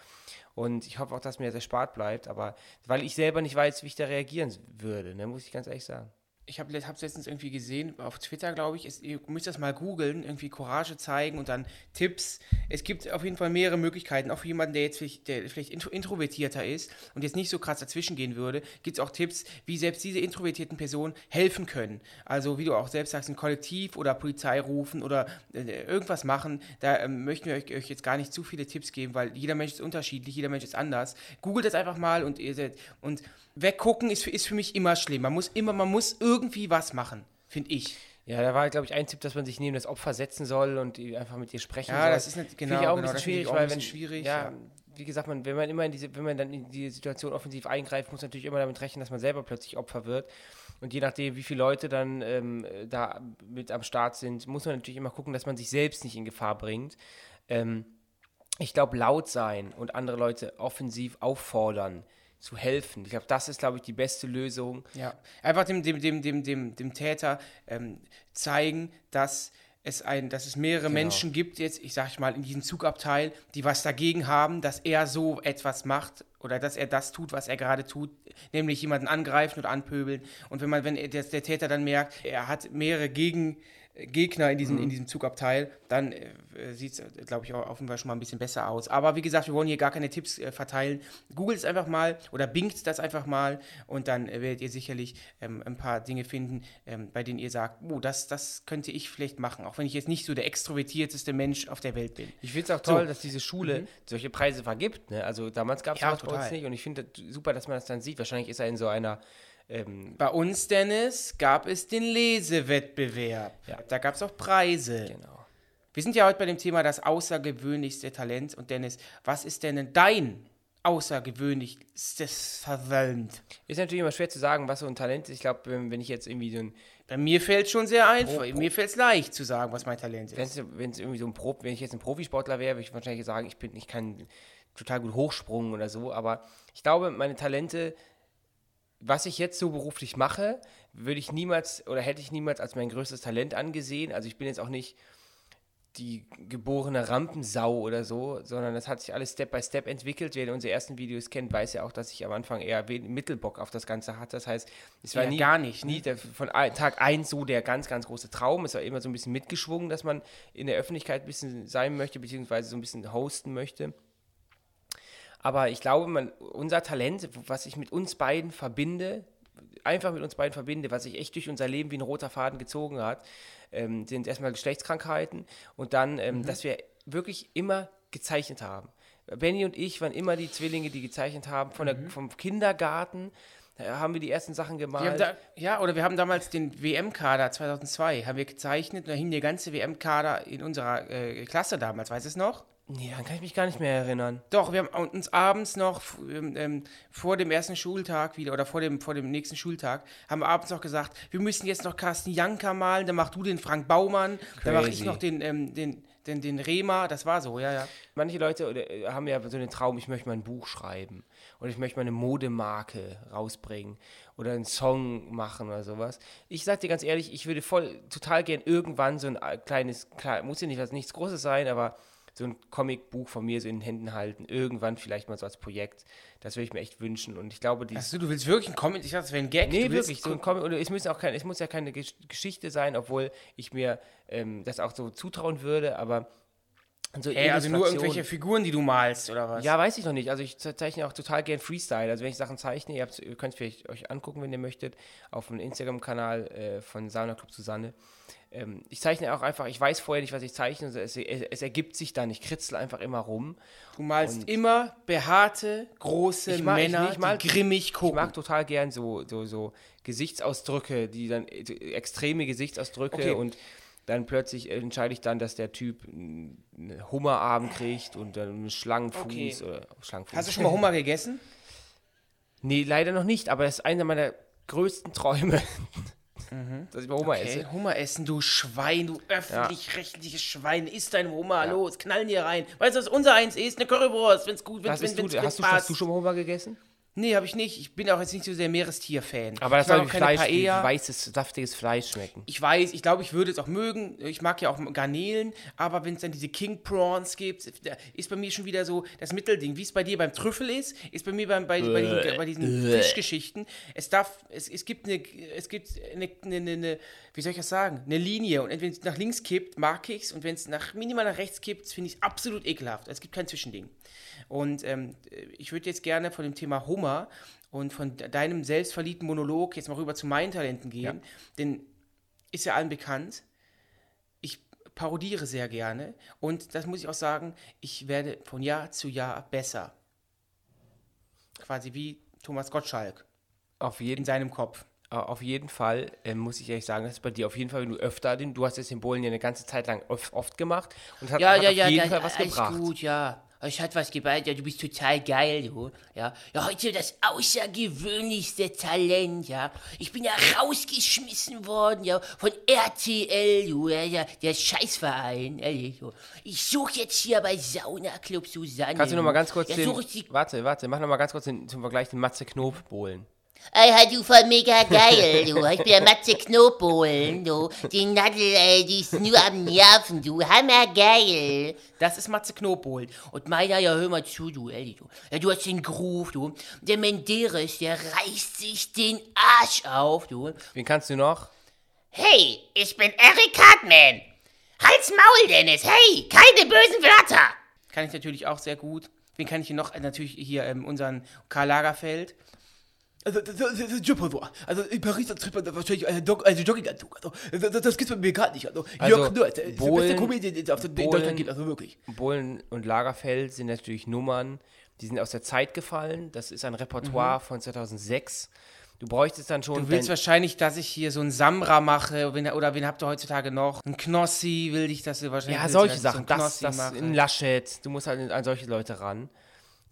Und ich hoffe auch, dass mir das erspart bleibt, aber weil ich selber nicht weiß, wie ich da reagieren würde, ne, muss ich ganz ehrlich sagen. Ich habe es letztens irgendwie gesehen, auf Twitter, glaube ich. Es, ihr müsst das mal googeln, irgendwie Courage zeigen und dann Tipps. Es gibt auf jeden Fall mehrere Möglichkeiten. Auch für jemanden, der jetzt vielleicht, der vielleicht intro, introvertierter ist und jetzt nicht so krass dazwischen gehen würde, gibt es auch Tipps, wie selbst diese introvertierten Personen helfen können. Also, wie du auch selbst sagst, ein Kollektiv oder Polizei rufen oder äh, irgendwas machen. Da ähm, möchten wir euch, euch jetzt gar nicht zu viele Tipps geben, weil jeder Mensch ist unterschiedlich, jeder Mensch ist anders. Googelt das einfach mal und ihr seid. Und weggucken ist für, ist für mich immer schlimm. Man muss immer, man muss irgendwie was machen, finde ich. Ja, da war, glaube ich, ein Tipp, dass man sich neben das Opfer setzen soll und einfach mit ihr sprechen Ja, soll. das ist nicht- genau, ich auch genau, ein bisschen schwierig, weil wenn, schwierig, ja, ja. wie gesagt, man, wenn man immer in diese, wenn man dann in die Situation offensiv eingreift, muss man natürlich immer damit rechnen, dass man selber plötzlich Opfer wird. Und je nachdem, wie viele Leute dann ähm, da mit am Start sind, muss man natürlich immer gucken, dass man sich selbst nicht in Gefahr bringt. Ähm, ich glaube, laut sein und andere Leute offensiv auffordern, zu helfen. Ich glaube, das ist, glaube ich, die beste Lösung. Ja, einfach dem, dem, dem, dem, dem, dem Täter ähm, zeigen, dass es, ein, dass es mehrere Menschen gibt, jetzt, ich sag mal, in diesem Zugabteil, die was dagegen haben, dass er so etwas macht oder dass er das tut, was er gerade tut, nämlich jemanden angreifen oder anpöbeln. Und wenn man, wenn er, der, der Täter dann merkt, er hat mehrere Gegen, Gegner in diesem, in diesem Zugabteil, dann äh, sieht es, glaube ich, auch Fall schon mal ein bisschen besser aus. Aber wie gesagt, wir wollen hier gar keine Tipps äh, verteilen. Googelt es einfach mal oder bingt das einfach mal und dann äh, werdet ihr sicherlich ähm, ein paar Dinge finden, ähm, bei denen ihr sagt, oh, das, das könnte ich vielleicht machen, auch wenn ich jetzt nicht so der extrovertierteste Mensch auf der Welt bin. Ich finde es auch toll, dass diese Schule solche Preise vergibt. Ne? Also damals gab es Ja, das bei uns nicht und ich finde super, dass man das dann sieht. Wahrscheinlich ist er in so einer ähm, Bei uns, Dennis, gab es den Lesewettbewerb. Ja. Da gab es auch Preise. genau. Wir sind ja heute bei dem Thema das außergewöhnlichste Talent. Und Dennis, was ist denn dein außergewöhnlichstes Talent? Ist natürlich immer schwer zu sagen, was so ein Talent ist. Ich glaube, wenn ich jetzt irgendwie so ein, Bei mir fällt schon sehr einfach. Pro- Mir fällt es leicht zu sagen, was mein Talent ist. wenn es irgendwie so ein Pro, wenn ich jetzt ein Profisportler wäre, würde ich wahrscheinlich sagen, ich bin, ich kann total gut hochsprungen oder so. Aber ich glaube, meine Talente, was ich jetzt so beruflich mache, würde ich niemals oder hätte ich niemals als mein größtes Talent angesehen. Also ich bin jetzt auch nicht die geborene Rampensau oder so, sondern das hat sich alles Step by Step entwickelt. Wer unsere ersten Videos kennt, weiß ja auch, dass ich am Anfang eher Mittelbock auf das Ganze hatte. Das heißt, es war Ja, nie, gar nicht, ne? nie der, von Tag 1 so der ganz, ganz große Traum. Es war immer so ein bisschen mitgeschwungen, dass man in der Öffentlichkeit ein bisschen sein möchte, beziehungsweise so ein bisschen hosten möchte. Aber ich glaube, man, unser Talent, was ich mit uns beiden verbinde, einfach mit uns beiden verbinde, was sich echt durch unser Leben wie ein roter Faden gezogen hat, ähm, sind erstmal Geschlechtskrankheiten und dann, ähm, dass wir wirklich immer gezeichnet haben. Benny und ich waren immer die Zwillinge, die gezeichnet haben. Von der, vom Kindergarten haben wir die ersten Sachen gemalt. Da, ja, oder wir haben damals den WM-Kader 2002, haben wir gezeichnet und da hing der ganze WM-Kader in unserer äh, Klasse damals, weißt du es noch? Nee, daran kann ich mich gar nicht mehr erinnern. Doch, wir haben uns abends noch ähm, ähm, vor dem ersten Schultag wieder oder vor dem, vor dem nächsten Schultag, haben wir abends noch gesagt, wir müssen jetzt noch Carsten Janker malen, dann mach du den Frank Baumann, dann mach ich Crazy. noch den, ähm, den, den, den Rema, das war so, ja, ja. Manche Leute äh, haben ja so den Traum, ich möchte mal ein Buch schreiben oder ich möchte mal eine Modemarke rausbringen oder einen Song machen oder sowas. Ich sag dir ganz ehrlich, ich würde voll total gern irgendwann so ein äh, kleines, klar, muss ja nicht was nichts Großes sein, aber so ein Comicbuch von mir so in den Händen halten, irgendwann vielleicht mal so als Projekt. Das würde ich mir echt wünschen und ich glaube, die Achso, du willst wirklich einen Comment? Ich dachte, das wäre ein Gag. Nee, wirklich. So ein Comic, oder es, muss auch kein, es muss ja keine Gesch Geschichte sein, obwohl ich mir ähm, das auch so zutrauen würde, aber so Ey, also nur irgendwelche Figuren, die du malst, oder was? Ja, weiß ich noch nicht. Also ich ze- zeichne auch total gern Freestyle. Also wenn ich Sachen zeichne, ihr, ihr könnt es vielleicht euch angucken, wenn ihr möchtet, auf dem Instagram-Kanal äh, von Sauna Club Susanne. Ähm, ich zeichne auch einfach, ich weiß vorher nicht, was ich zeichne, also es, es, es ergibt sich dann. Ich kritzel einfach immer rum. Du malst immer behaarte, große Ich mag- ich- Männer, ich mag- die grimmig Ich gucken. mag total gern so, so, so Gesichtsausdrücke, die dann äh, extreme Gesichtsausdrücke Okay. und dann plötzlich entscheide ich dann, dass der Typ einen Hummerarm kriegt und dann einen Schlangenfuß Okay. oder Schlangenfuß. Hast du schon mal Hummer gegessen? Nee, leider noch nicht, aber das ist einer meiner größten Träume, dass ich mal Hummer Okay, esse. Hummer essen, du Schwein, du öffentlich-rechtliches Schwein. Isst dein Hummer, los, knallen dir rein. Weißt du, was unser eins ist? Eine Currywurst, wenn's gut, wenn's, Was wenn's, du, wenn's hast, du, passt. hast du schon mal Hummer gegessen? Nee, habe ich nicht. Ich bin auch jetzt nicht so der Meerestier-Fan. Aber das soll wie Fleisch, wie Paella. weißes, saftiges Fleisch schmecken. Ich weiß, ich glaube, ich würde es auch mögen. Ich mag ja auch Garnelen, aber wenn es dann diese King Prawns gibt, ist bei mir schon wieder so das Mittelding. Wie es bei dir beim Trüffel ist, ist bei mir beim, bei, bei diesen, bei diesen Fischgeschichten. Es darf, es, es gibt eine, es gibt eine, eine, eine, eine, wie soll ich das sagen, eine Linie. Und wenn es nach links kippt, mag ich es. Und wenn es nach minimal nach rechts kippt, finde ich es absolut ekelhaft. Es gibt kein Zwischending. Und ähm, ich würde jetzt gerne von dem Thema Hummer und von de- deinem selbstverliebten Monolog jetzt mal rüber zu meinen Talenten gehen. Denn ist ja allen bekannt. Ich parodiere sehr gerne und das muss ich auch sagen, ich werde von Jahr zu Jahr besser. Quasi wie Thomas Gottschalk Auf jeden in seinem Kopf. Auf jeden Fall äh, muss ich ehrlich sagen, das ist bei dir auf jeden Fall, wenn du öfter den, du hast jetzt den Bowlen ja eine ganze Zeit lang oft, oft gemacht und hat, hat auf jeden Fall was gebracht. gut, ja. Es hat was gebracht, ja, du bist total geil, du. Ja, ja heute das außergewöhnlichste Talent, ja. Ich bin ja rausgeschmissen worden, ja, von RTL, du, ja, ja der Scheißverein, ehrlich, du. Ich suche jetzt hier bei Sauna Club Susanne. Kannst du noch mal ganz kurz ja, den, warte, warte, mach noch mal ganz kurz den, zum Vergleich den Matze Knob Bowlen. Ey, du voll mega geil, du. Ich bin der Matze Knobholen, du. Die Nadel, ey, die ist nur am Nerven, du. Hammergeil. Das ist Matze Knobholt. Und meiner, ja, hör mal zu, du, Elli, du. Ja, du hast den Groove, du. Der Menderes, der reißt sich den Arsch auf, du. Wen kannst du noch? Hey, ich bin Eric Hartman. Halt's Maul, Dennis. Hey, keine bösen Wörter. Kann ich natürlich auch sehr gut. Wen kann ich hier noch? Äh, Natürlich hier ähm, unseren Karl Lagerfeld. Also, das, das, das ist so. Also, in Paris, da trifft man wahrscheinlich einen Dog, also Jogginganzug. Also, das, das, das gibt's bei mir gar nicht. Also, Also, Jörg Nört, der beste Comedian, den es in Deutschland gibt. Also, wirklich. Bohlen und Lagerfeld sind natürlich Nummern, die sind aus der Zeit gefallen. Das ist ein Repertoire von 2006. Du bräuchtest dann schon. Du willst wahrscheinlich, dass ich hier so einen Samra mache. Wen, oder wen habt ihr heutzutage noch? Ein Knossi will ich, dass du wahrscheinlich. ja, solche ich Sachen. So einen das, Knossi das mache. in Laschet. Du musst halt an solche Leute ran.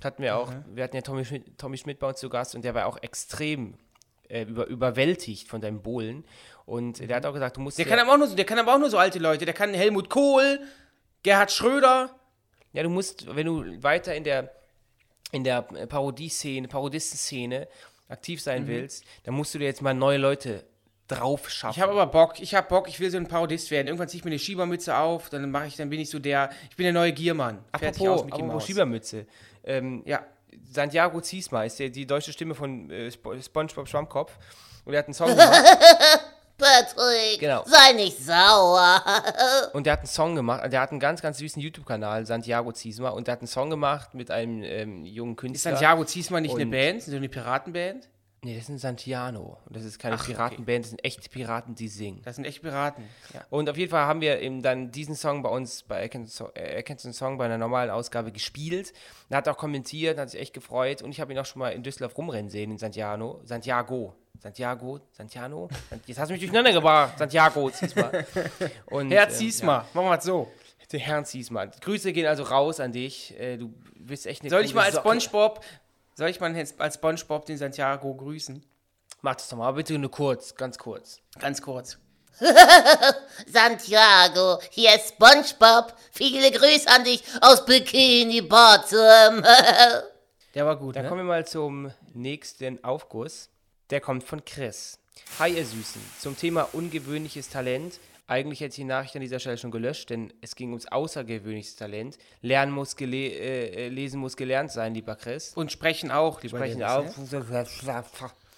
Hatten wir auch, wir hatten ja Tommy Schmidt, Tommy Schmidt bei uns zu Gast und der war auch extrem äh, über, überwältigt von deinem Bohlen. Und der hat auch gesagt, du musst. Der ja, kann aber auch nur so, der kann aber auch nur so alte Leute. Der kann Helmut Kohl, Gerhard Schröder. ja, du musst, wenn du weiter in der, in der Parodieszene, Parodistenszene aktiv sein Mhm. willst, dann musst du dir jetzt mal neue Leute drauf schaffen. Ich habe aber Bock, ich habe Bock, ich will so ein Parodist werden. Irgendwann ziehe ich mir eine Schiebermütze auf, dann mache ich, dann bin ich so der, ich bin der neue Giermann. Fertig apropos, aus, Mickey apropos. Schiebermütze. Ähm, Ja, Santiago Ziesma ist der, die deutsche Stimme von äh, Sp SpongeBob Schwammkopf. Und er hat einen Song gemacht. Patrick, Genau. sei nicht sauer. Und der hat einen Song gemacht, der hat einen ganz, ganz süßen YouTube-Kanal, Santiago Ziesma, und der hat einen Song gemacht mit einem ähm, jungen ist Künstler. Santiago Ziesmann nicht eine Und- Band, so eine Piratenband? Nee, das ist ein Santiano. Und Das ist keine Ach, okay. Piratenband, das sind echte Piraten, die singen. Das sind echt Piraten. Ja. Und auf jeden Fall haben wir eben dann diesen Song bei uns bei Erkennst so äh, du den Song bei einer normalen Ausgabe gespielt. Er hat auch kommentiert, hat sich echt gefreut. Und ich habe ihn auch schon mal in Düsseldorf rumrennen sehen, in Santiano. Santiago. Santiago, Santiano. Jetzt hast du mich durcheinander gebracht. Santiago. Und, Herr ähm, Ziesma, machen wir es so. Den Herrn Ziesmann. Grüße gehen also raus an dich. Äh, Du bist echt eine Soll ich mal als Socke. Spongebob, soll ich mal als Spongebob den Santiago grüßen? Mach das doch mal, bitte nur kurz, ganz kurz. Ganz kurz. Santiago, hier ist SpongeBob. Viele Grüße an dich aus Bikini Bottom. Der war gut, Dann ne? kommen wir mal zum nächsten Aufguss. Der kommt von Chris. Hi, ihr Süßen. Zum Thema ungewöhnliches Talent. Eigentlich hätte ich die Nachricht an dieser Stelle schon gelöscht, denn es ging ums außergewöhnliches Talent. Lernen muss, gele äh, äh, lesen muss gelernt sein, lieber Chris. Und sprechen auch, lieber Sprechen auch.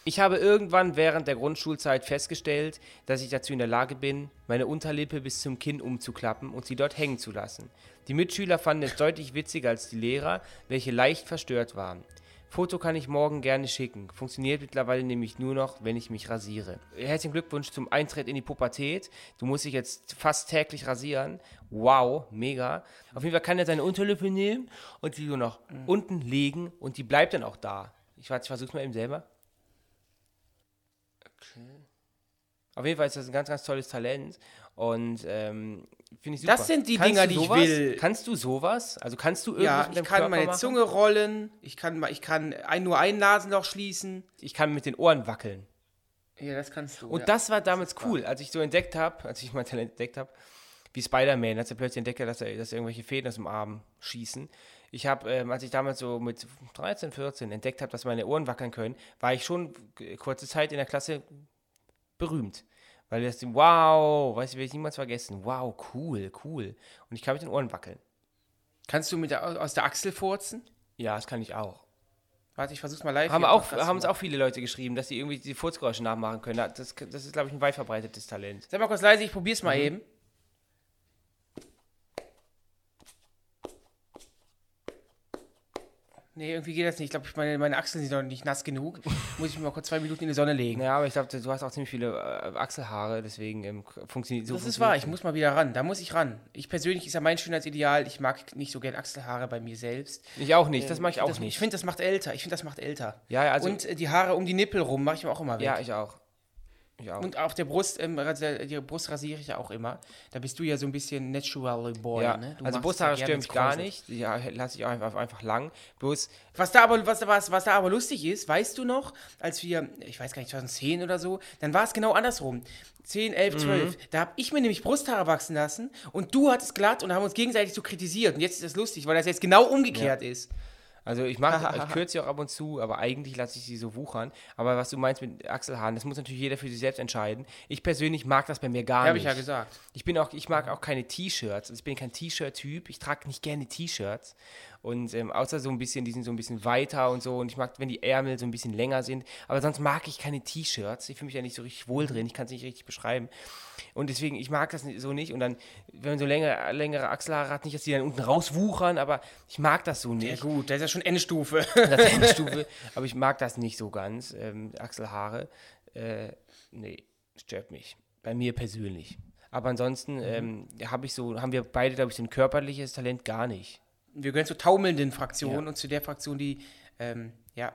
Ich habe irgendwann während der Grundschulzeit festgestellt, dass ich dazu in der Lage bin, meine Unterlippe bis zum Kinn umzuklappen und sie dort hängen zu lassen. Die Mitschüler fanden es deutlich witziger als die Lehrer, welche leicht verstört waren. Foto kann ich morgen gerne schicken. Funktioniert mittlerweile nämlich nur noch, wenn ich mich rasiere. Herzlichen Glückwunsch zum Eintritt in die Pubertät. Du musst dich jetzt fast täglich rasieren. Wow, mega. Auf jeden Fall kann er seine Unterlippe nehmen und die so nach unten legen und die bleibt dann auch da. Ich, warte, ich versuch's mal eben selber. Auf jeden Fall ist das ein ganz, ganz tolles Talent und ähm, finde ich super. Das sind die Kannst Dinger, die ich will. Kannst du sowas? Also kannst du irgendwas Ja, ich kann Körper meine machen? Zunge rollen, ich kann, ich kann ein, nur ein Nasenloch schließen. Ich kann mit den Ohren wackeln. Ja, das kannst du. Und ja. das war damals cool, als ich so entdeckt habe, als ich mein Talent entdeckt habe, wie Spider-Man, als er plötzlich entdeckt hat, dass, er, dass irgendwelche Fäden aus dem Arm schießen. Ich habe, ähm, als ich damals so mit 13, 14 entdeckt habe, dass meine Ohren wackeln können, war ich schon kurze Zeit in der Klasse berühmt. Weil das, wow, weißt du, werde ich niemals vergessen. Wow, cool, cool. Und ich kann mit den Ohren wackeln. Kannst du mit der, aus der Achsel furzen? Ja, das kann ich auch. Warte, ich versuch's mal live. Haben, auch, haben uns auch viele Leute geschrieben, dass sie irgendwie die Furzgeräusche nachmachen können. Das, das ist, glaube ich, ein weit verbreitetes Talent. Sei mal kurz leise, ich probier's Mhm. mal eben. Nee, irgendwie geht das nicht. Ich glaube, meine, meine Achseln sind noch nicht nass genug. Muss ich mich mal kurz zwei Minuten in die Sonne legen. Ja, aber ich glaube, du hast auch ziemlich viele äh, Achselhaare, deswegen ähm, funktioniert so. das ist wahr, ich muss mal wieder ran. Da muss ich ran. Ich persönlich ist ja mein Schönheitsideal. Ich mag nicht so gern Achselhaare bei mir selbst. Ich auch nicht, das mache ich auch das, nicht. Ich finde, das macht älter. Ich finde, das macht älter. Ja, ja, also- Und äh, die Haare um die Nippel rum mache ich mir auch immer weg. ja, ich auch. Auch. Und auf der Brust, ähm, rasi- die Brust rasiere ich ja auch immer. Da bist du ja so ein bisschen natural boy, ja. ne? Du also Brusthaare ja stören mich gar nicht. Ja, lasse ich einfach, einfach lang. Bloß, Was da, aber, was, was, was da aber lustig ist, weißt du noch, als wir, ich weiß gar nicht, 2010 oder so, dann war es genau andersrum. 10, 11, 12. Da habe ich mir nämlich Brusthaare wachsen lassen und du hattest glatt und haben uns gegenseitig so kritisiert. Und jetzt ist das lustig, weil das jetzt genau umgekehrt ist. Also ich mache, ich kürze sie auch ab und zu, aber eigentlich lasse ich sie so wuchern. Aber was du meinst mit Achselhaaren, das muss natürlich jeder für sich selbst entscheiden. Ich persönlich mag das bei mir gar Habe nicht. ich ja gesagt. Ich bin auch, ich mag auch keine T-Shirts. Also ich bin kein T-Shirt-Typ. Ich trage nicht gerne T-Shirts. Und ähm, außer so ein bisschen, die sind so ein bisschen weiter und so. Und ich mag, wenn die Ärmel so ein bisschen länger sind. Aber sonst mag ich keine T-Shirts. Ich fühle mich ja nicht so richtig wohl drin. Ich kann es nicht richtig beschreiben. Und deswegen, ich mag das so nicht. Und dann, wenn man so längere, längere Achselhaare hat, nicht, dass die dann unten rauswuchern, aber ich mag das so Ja nicht. gut, das ist ja schon Endstufe. Das ist eine Stufe. Aber ich mag das nicht so ganz, ähm, Achselhaare. Äh, nee, stört mich. Bei mir persönlich. Aber ansonsten ähm, habe ich so, haben wir beide, glaube ich, so ein körperliches Talent gar nicht. Wir gehören zur taumelnden Fraktion und zu der Fraktion, die, ähm, ja,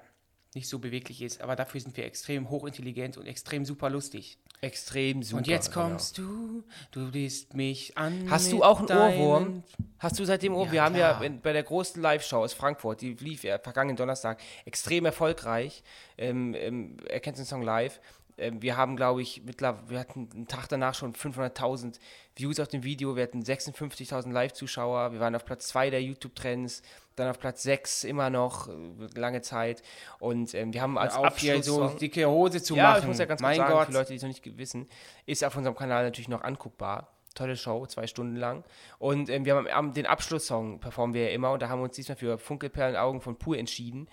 nicht so beweglich ist, aber dafür sind wir extrem hochintelligent und extrem super lustig. Extrem super. und jetzt genau. kommst du, du liest mich an. Hast du auch einen Ohrwurm? Hast du seitdem Ohrwurm? Ja, Wir haben ja in, bei der großen Live-Show aus Frankfurt, die lief ja vergangenen Donnerstag, extrem erfolgreich. Ähm, ähm, er kennt den Song live. Ähm, wir haben, glaube ich, mittlerweile, wir hatten einen Tag danach schon 500.000 Views auf dem Video, wir hatten 56.000 Live-Zuschauer, wir waren auf Platz 2 der YouTube-Trends, dann auf Platz 6 immer noch, äh, lange Zeit. Und ähm, wir haben als hier Abschluss so dicke Hose zu ja, machen. ich muss ja ganz kurz mein sagen, Gott. für Leute, die es noch nicht wissen, ist auf unserem Kanal natürlich noch anguckbar. Tolle Show, zwei Stunden lang. Und ähm, wir haben den Abschlusssong performen wir ja immer und da haben wir uns diesmal für Funkelperlenaugen von Pur entschieden.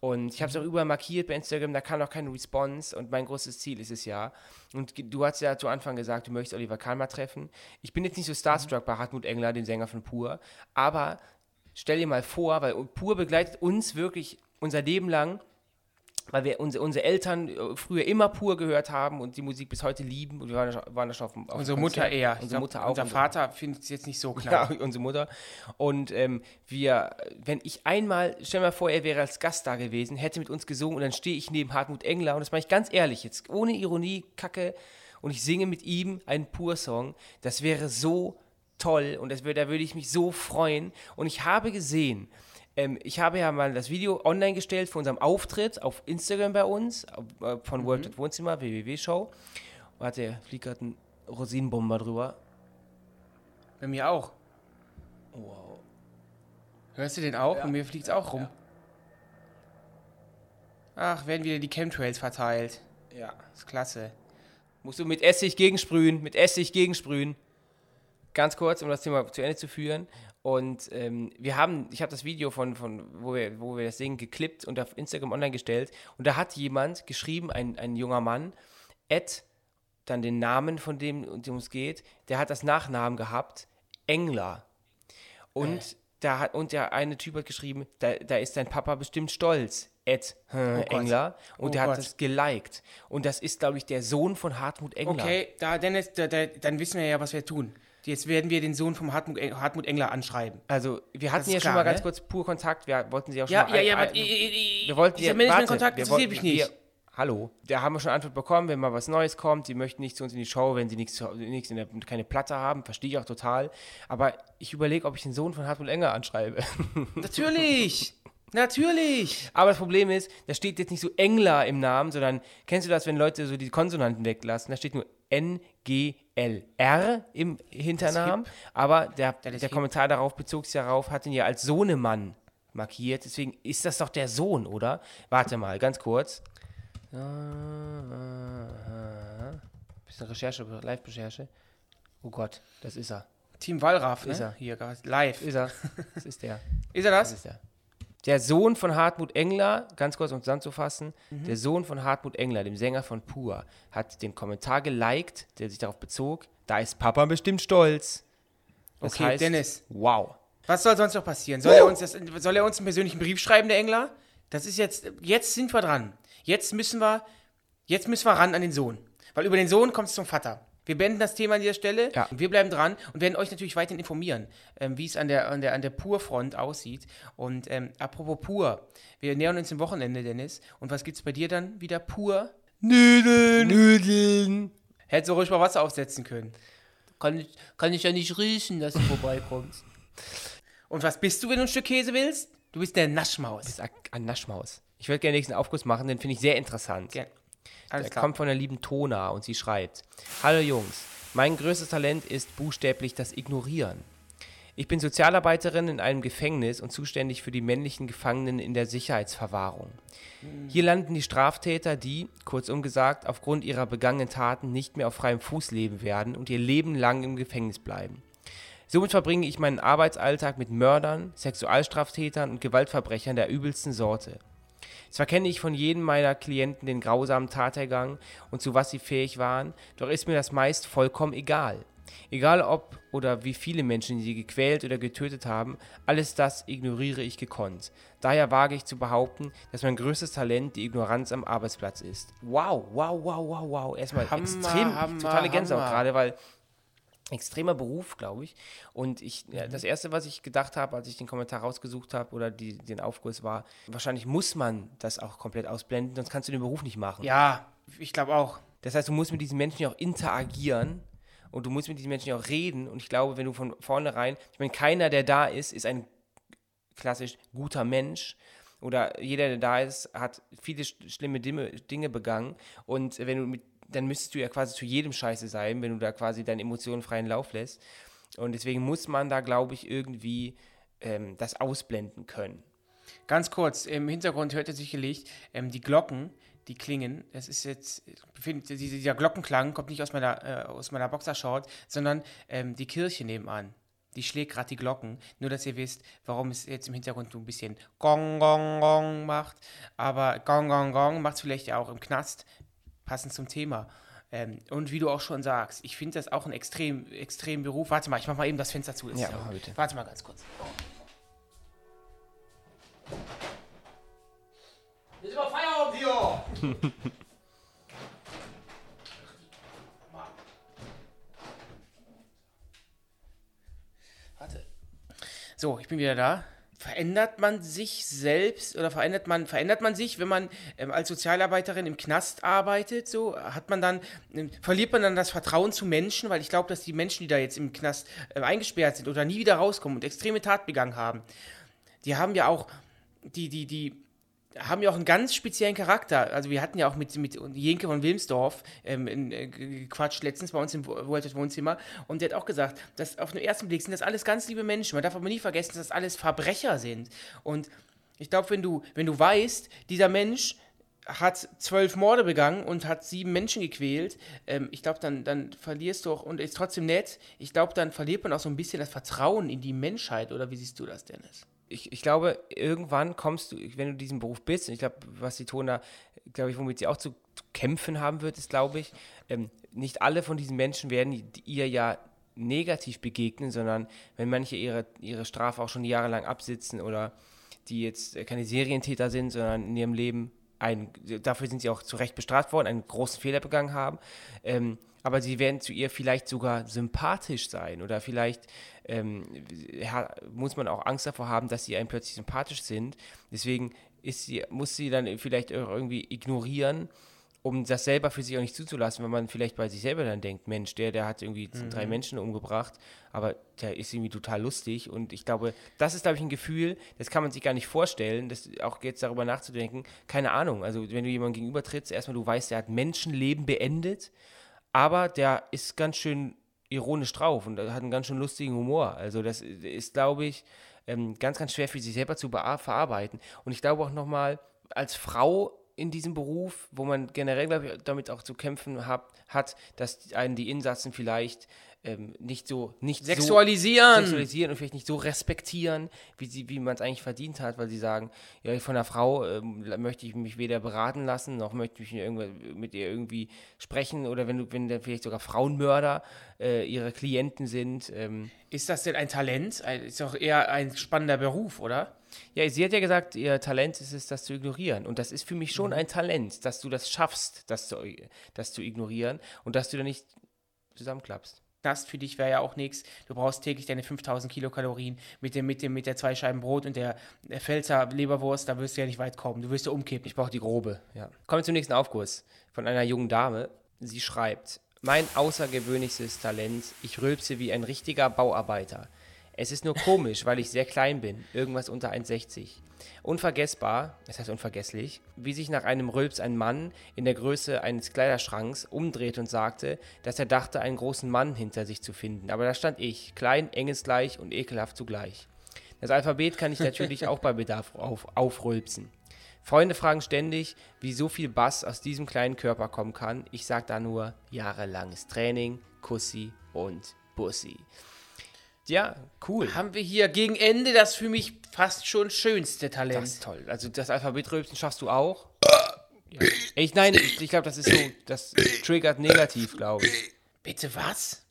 Und ich habe es auch überall markiert bei Instagram, da kam noch keine Response und mein großes Ziel ist es ja. Und du hast ja zu Anfang gesagt, du möchtest Oliver Kahn mal treffen. Ich bin jetzt nicht so starstruck bei Hartmut Engler, dem Sänger von Pur, aber stell dir mal vor, weil Pur begleitet uns wirklich unser Leben lang weil wir unsere, unsere Eltern äh, früher immer pur gehört haben und die Musik bis heute lieben und wir waren, waren da schon auf dem auf Unsere Mutter eher. Unsere glaub, Mutter auch. Unser Vater findet es jetzt nicht so Ja, klar. unsere Mutter. Und ähm, wir, wenn ich einmal, stell mal vor, er wäre als Gast da gewesen, hätte mit uns gesungen und dann stehe ich neben Hartmut Engler und das mache ich ganz ehrlich jetzt, ohne Ironie, Kacke und ich singe mit ihm einen Pur-Song, das wäre so toll und das da würde ich mich so freuen und ich habe gesehen, ähm, ich habe ja mal das Video online gestellt für unserem Auftritt auf Instagram bei uns, äh, von World at Wohnzimmer, www-Show. Warte, fliegt gerade ein Rosinenbomber drüber. Bei mir auch. Wow. Hörst du den auch? Und mir fliegt es auch rum. Ach, werden wieder die Chemtrails verteilt. Ja. ist klasse. Musst du mit Essig gegensprühen, mit Essig gegensprühen. Ganz kurz, um das Thema zu Ende zu führen. Und ähm, wir haben, ich habe das Video von, von wo, wir, wo wir das singen, geklippt und auf Instagram online gestellt. Und da hat jemand geschrieben, ein, ein junger Mann, Ed, dann den Namen von dem, um dem es geht, der hat das Nachnamen gehabt, Engler. Und, da hat, und der eine Typ hat geschrieben, da, da ist dein Papa bestimmt stolz, Ed äh, Engler. Und Oh der hat Gott. das geliked. Und das ist, glaube ich, der Sohn von Hartmut Engler. Okay, da, Dennis, da, da, dann wissen wir ja, was wir tun. Jetzt werden wir den Sohn vom Hartmut, Hartmut Engler anschreiben. Also, wir hatten ja schon klar, mal ganz ne? kurz pur Kontakt. Wir wollten sie auch schon Ja, mal ja, ja, ich, wir wollten dieser ja, Management-Kontakt interessiert mich nicht. Wir, hallo, da haben wir schon Antwort bekommen, wenn mal was Neues kommt, die möchten nicht zu uns in die Show, wenn sie nichts, nichts in der, keine Platte haben, verstehe ich auch total. Aber ich überlege, ob ich den Sohn von Hartmut Engler anschreibe. Natürlich! Natürlich! Aber das Problem ist, da steht jetzt nicht so Engler im Namen, sondern kennst du das, wenn Leute so die Konsonanten weglassen? Da steht nur N-G-L-R im Hinternamen. Aber der, der. Kommentar darauf bezog sich darauf, hat ihn ja als Sohnemann markiert. Deswegen ist das doch der Sohn, oder? Warte mal, ganz kurz. Bisschen Recherche, Live-Recherche. Oh Gott, das ist er. Team Wallraff, ne? Ist er. Hier, live. Ist er. Das ist der. Ist er Das das? ist er. Der Sohn von Hartmut Engler, ganz kurz um zusammenzufassen, Mhm. der Sohn von Hartmut Engler, dem Sänger von Pur, hat den Kommentar geliked, der sich darauf bezog, da ist Papa bestimmt stolz. Das Okay, heißt, Dennis. Wow. Was soll sonst noch passieren? Soll er, uns das, soll er uns einen persönlichen Brief schreiben, der Engler? Das ist jetzt, jetzt sind wir dran. Jetzt müssen wir, jetzt müssen wir ran an den Sohn. Weil über den Sohn kommt es zum Vater. Wir beenden das Thema an dieser Stelle. Ja. Wir bleiben dran und werden euch natürlich weiterhin informieren, ähm, wie es an der, an der, an der Pur-Front aussieht. Und ähm, apropos Pur, wir nähern uns dem Wochenende, Dennis. Und was gibt's bei dir dann wieder pur? Nudeln. Nudeln. Hättest du ruhig mal Wasser aufsetzen können. Kann ich, kann ich ja nicht riechen, dass du vorbeikommst. Und was bist du, wenn du ein Stück Käse willst? Du bist der Naschmaus. Das ist ein Naschmaus. Ich würde gerne den nächsten Aufguss machen, den finde ich sehr interessant. Ge- Alles Der klar. kommt von der lieben Tona und sie schreibt: Hallo Jungs, mein größtes Talent ist buchstäblich das Ignorieren. Ich bin Sozialarbeiterin in einem Gefängnis und zuständig für die männlichen Gefangenen in der Sicherheitsverwahrung. Hier landen die Straftäter, die, kurzum gesagt, aufgrund ihrer begangenen Taten nicht mehr auf freiem Fuß leben werden und ihr Leben lang im Gefängnis bleiben. Somit verbringe ich meinen Arbeitsalltag mit Mördern, Sexualstraftätern und Gewaltverbrechern der übelsten Sorte. Zwar kenne ich von jedem meiner Klienten den grausamen Tathergang und zu was sie fähig waren, doch ist mir das meist vollkommen egal. Egal ob oder wie viele Menschen sie gequält oder getötet haben, alles das ignoriere ich gekonnt. Daher wage ich zu behaupten, dass mein größtes Talent die Ignoranz am Arbeitsplatz ist. Wow, wow, wow, wow, wow. Erstmal Hammer, extrem, Hammer, totale Gänsehaut gerade, weil extremer Beruf, glaube ich. Und ich, Mhm. das Erste, was ich gedacht habe, als ich den Kommentar rausgesucht habe oder die, den Aufguss war, wahrscheinlich muss man das auch komplett ausblenden, sonst kannst du den Beruf nicht machen. Ja, ich glaube auch. Das heißt, du musst mit diesen Menschen ja auch interagieren und du musst mit diesen Menschen ja auch reden. Und ich glaube, wenn du von vornherein, ich meine, keiner, der da ist, ist ein klassisch guter Mensch. Oder jeder, der da ist, hat viele sch- schlimme Dinge, Dinge begangen. Und wenn du mit, dann müsstest du ja quasi zu jedem Scheiße sein, wenn du da quasi deinen Emotionen freien Lauf lässt. Und deswegen muss man da, glaube ich, irgendwie ähm, das ausblenden können. Ganz kurz, im Hintergrund hört ihr sicherlich ähm, die Glocken, die klingen. Das ist jetzt, dieser Glockenklang kommt nicht aus meiner, äh, aus meiner Boxershort, sondern ähm, die Kirche nebenan. Die schlägt gerade die Glocken. Nur, dass ihr wisst, warum es jetzt im Hintergrund so ein bisschen Gong, Gong, Gong macht. Aber Gong, Gong, Gong macht es vielleicht ja auch im Knast, passend zum Thema. Ähm, und wie du auch schon sagst, ich finde das auch ein extrem, extrem Beruf. Warte mal, ich mach mal eben das Fenster zu. Ja, mal bitte. Warte mal ganz kurz. Jetzt ist aber Feierabend hier! Warte. So, ich bin wieder da. Verändert man sich selbst oder verändert man, verändert man sich, wenn man ähm, als Sozialarbeiterin im Knast arbeitet? So hat man dann, ähm, verliert man dann das Vertrauen zu Menschen, weil ich glaube, dass die Menschen, die da jetzt im Knast ähm, eingesperrt sind oder nie wieder rauskommen und extreme Tat begangen haben, die haben ja auch, die, die, die haben ja auch einen ganz speziellen Charakter. Also wir hatten ja auch mit, mit Jenke von Wilmsdorf ähm, in, äh, gequatscht letztens bei uns im Wo- World Wohnzimmer und der hat auch gesagt, dass auf den ersten Blick sind das alles ganz liebe Menschen. Man darf aber nie vergessen, dass das alles Verbrecher sind. Und ich glaube, wenn du, wenn du weißt, dieser Mensch hat zwölf Morde begangen und hat sieben Menschen gequält, ähm, ich glaube, dann, dann verlierst du auch, und ist trotzdem nett, ich glaube, dann verliert man auch so ein bisschen das Vertrauen in die Menschheit, oder wie siehst du das, Dennis? Ich, ich glaube, irgendwann kommst du, wenn du diesen Beruf bist, und ich glaube, was die Tona, glaube ich, womit sie auch zu, kämpfen haben wird, ist, glaube ich, ähm, nicht alle von diesen Menschen werden ihr ja negativ begegnen, sondern wenn manche ihre, ihre Strafe auch schon jahrelang absitzen oder die jetzt keine Serientäter sind, sondern in ihrem Leben ein, dafür sind sie auch zu Recht bestraft worden, einen großen Fehler begangen haben. Ähm, aber sie werden zu ihr vielleicht sogar sympathisch sein oder vielleicht ähm, muss man auch Angst davor haben, dass sie einem plötzlich sympathisch sind. Deswegen sie, muss sie dann vielleicht auch irgendwie ignorieren, um das selber für sich auch nicht zuzulassen, wenn man vielleicht bei sich selber dann denkt, Mensch, der, der hat irgendwie drei Menschen umgebracht, aber der ist irgendwie total lustig. Und ich glaube, das ist, glaube ich, ein Gefühl, das kann man sich gar nicht vorstellen, das auch jetzt darüber nachzudenken, keine Ahnung, also wenn du jemandem gegenüber trittst, erstmal du weißt, der hat Menschenleben beendet, aber der ist ganz schön ironisch drauf und hat einen ganz schön lustigen Humor. Also das ist, glaube ich, ähm, ganz, ganz schwer für sich selber zu verarbeiten. Und ich glaube auch nochmal, als Frau in diesem Beruf, wo man generell, glaube ich, damit auch zu kämpfen hab, hat, dass einen die Insassen vielleicht ähm, nicht so nicht Sexualisieren! so sexualisieren und vielleicht nicht so respektieren, wie sie, wie man es eigentlich verdient hat, weil sie sagen, ja, von einer Frau ähm, möchte ich mich weder beraten lassen, noch möchte ich irgendwo- mit ihr irgendwie sprechen oder wenn du, wenn da vielleicht sogar Frauenmörder äh, ihre Klienten sind. Ähm, Ist das denn ein Talent? Ein, ist doch eher ein spannender Beruf, oder? ja, sie hat ja gesagt, ihr Talent ist es, das zu ignorieren. Und das ist für mich schon ein Talent, dass du das schaffst, das zu, das zu ignorieren und dass du da nicht zusammenklappst. Knast für dich wäre ja auch nichts. Du brauchst täglich deine 5000 Kilokalorien mit dem, mit dem, mit der zwei Scheiben Brot und der, Pfälzer Leberwurst, da wirst du ja nicht weit kommen. Du wirst ja umkippen. Ich brauche die grobe, ja. Kommen wir zum nächsten Aufguss von einer jungen Dame. Sie schreibt, mein außergewöhnlichstes Talent, ich rülpse wie ein richtiger Bauarbeiter. Es ist nur komisch, weil ich sehr klein bin, irgendwas unter 1,60. Unvergessbar, das heißt unvergesslich, wie sich nach einem Rülps ein Mann in der Größe eines Kleiderschranks umdreht und sagte, dass er dachte, einen großen Mann hinter sich zu finden. Aber da stand ich, klein, engelsgleich und ekelhaft zugleich. Das Alphabet kann ich natürlich auch bei Bedarf auf, aufrülpsen. Freunde fragen ständig, wie so viel Bass aus diesem kleinen Körper kommen kann. Ich sag da nur jahrelanges Training, Kussi und Bussi. Ja, cool. Haben wir hier gegen Ende das für mich fast schon schönste Talent. Das ist toll. Also das Alphabetrülpsen schaffst du auch? Ja. Ich, nein, ich, ich glaube, das ist so, das triggert negativ, glaube ich. Bitte was?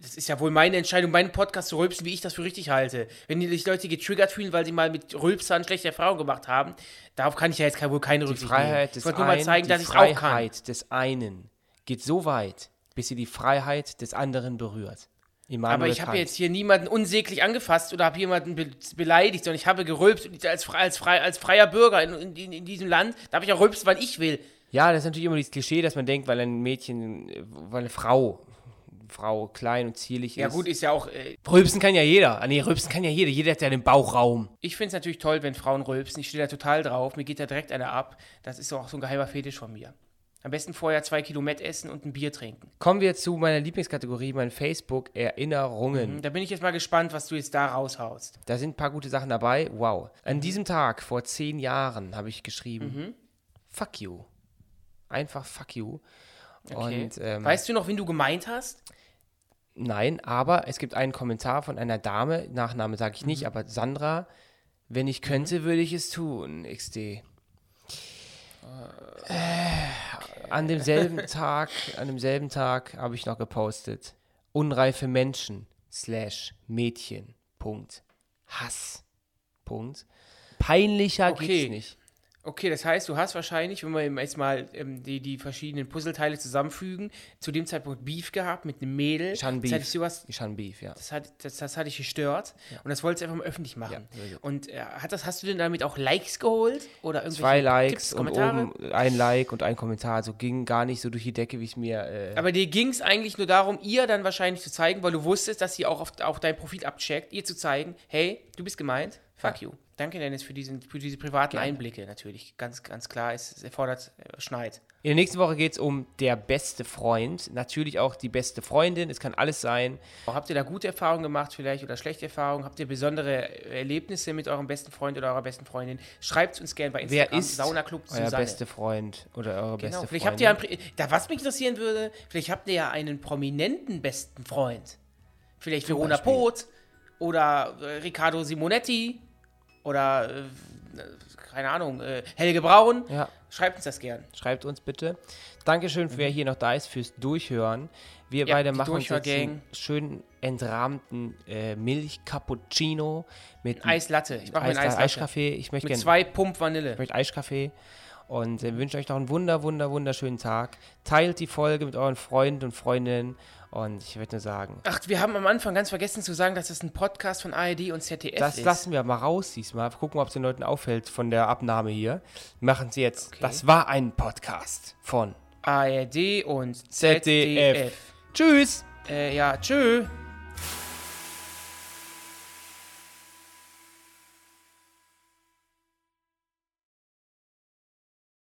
Das ist ja wohl meine Entscheidung, meinen Podcast zu rülpsen, wie ich das für richtig halte. Wenn die sich Leute getriggert fühlen, weil sie mal mit Rülpsern schlechte Erfahrungen gemacht haben, darauf kann ich ja jetzt wohl keine Die Rücksicht nehmen. Freiheit Ich des wollte nur mal zeigen, dass die ich auch kann. Freiheit des einen geht so weit, bis sie die Freiheit des anderen berührt. Immanuel Aber ich habe jetzt hier niemanden unsäglich angefasst oder habe jemanden be beleidigt, sondern ich habe gerülpst und als, als, als freier Bürger in, in, in diesem Land darf ich auch rülpsen, wann ich will. Ja, das ist natürlich immer dieses Klischee, dass man denkt, weil ein Mädchen, äh, weil eine Frau, Frau klein und zierlich Ja ist. gut, ist ja auch, äh, Rülpsen kann ja jeder. Ah, nee, rülpsen kann ja jeder. Jeder hat ja den Bauchraum. ich finde es natürlich toll, wenn Frauen rülpsen. Ich stehe da total drauf, mir geht da direkt einer ab. Das ist auch so ein geheimer Fetisch von mir. Am besten vorher zwei Kilo Met essen und ein Bier trinken. Kommen wir zu meiner Lieblingskategorie, mein Facebook-Erinnerungen. Da bin ich jetzt mal gespannt, was du jetzt da raushaust. Da sind ein paar gute Sachen dabei. Wow. An diesem Tag vor zehn Jahren habe ich geschrieben, fuck you. Einfach fuck you. Okay. Und ähm, weißt du noch, wen du gemeint hast? nein, aber es gibt einen Kommentar von einer Dame, Nachname sage ich nicht, aber Sandra, wenn ich könnte, würde ich es tun, XD. Äh, an demselben Tag, an demselben Tag habe ich noch gepostet. Unreife Menschen slash Mädchen. Punkt. Hass. Punkt. Peinlicher Okay. geht's nicht. Okay, das heißt, du hast wahrscheinlich, wenn wir jetzt mal ähm, die, die verschiedenen Puzzleteile zusammenfügen, zu dem Zeitpunkt Beef gehabt mit einem Mädel. Ich hatte Das Beef. hatte ich habe Beef, ja. das hat, das, das hatte ich gestört und das wolltest du einfach mal öffentlich machen. Ja, und äh, hat das, hast du denn damit auch Likes geholt? Oder irgendwelche Zwei Likes Tipps, und oben ein Like und ein Kommentar. Also ging gar nicht so durch die Decke, wie es mir. Äh, Aber dir ging es eigentlich nur darum, ihr dann wahrscheinlich zu zeigen, weil du wusstest, dass sie auch auf, auf dein Profil abcheckt, ihr zu zeigen, hey, du bist gemeint, fuck you. Danke, Dennis, für, diesen, für diese privaten Einblicke natürlich. Ganz, ganz klar, es, es erfordert äh, Schneid. In der nächsten Woche geht es um der beste Freund. Natürlich auch die beste Freundin. Es kann alles sein. Habt ihr da gute Erfahrungen gemacht vielleicht oder schlechte Erfahrungen? Habt ihr besondere Erlebnisse mit eurem besten Freund oder eurer besten Freundin? Schreibt uns gerne bei Wer Instagram. ist Saunaclub euer Susanne. beste Freund oder eure Genau, beste vielleicht Freundin? habt ihr, einen, da was mich interessieren würde, vielleicht habt ihr ja einen prominenten besten Freund. Vielleicht Verona. Poth oder äh, Riccardo Simonetti oder, äh, keine Ahnung, äh, Helge Braun. Ja. Schreibt uns das gern. Schreibt uns bitte. Dankeschön, wer hier noch da ist, fürs Durchhören. Wir Mhm. Ja, beide machen uns jetzt einen schönen entrahmten äh, Milch-Cappuccino mit Eislatte. Ich mache mir einen Eis Eislatte. Eiskaffee. Ich möchte Mit gerne zwei Pump Vanille. Ich möchte Eiskaffee und äh, wünsche euch noch einen wunder, wunder, wunderschönen Tag. Teilt die Folge mit euren Freunden und Freundinnen und ich würde nur sagen, Ach, wir haben am Anfang ganz vergessen zu sagen, dass das ein Podcast von ARD und ZDF das ist. lassen wir mal raus diesmal. Gucken, ob es den Leuten auffällt von der Abnahme hier. Machen sie jetzt. Das war ein Podcast von ARD und ZDF. ZDF. Tschüss! Äh, ja, tschö.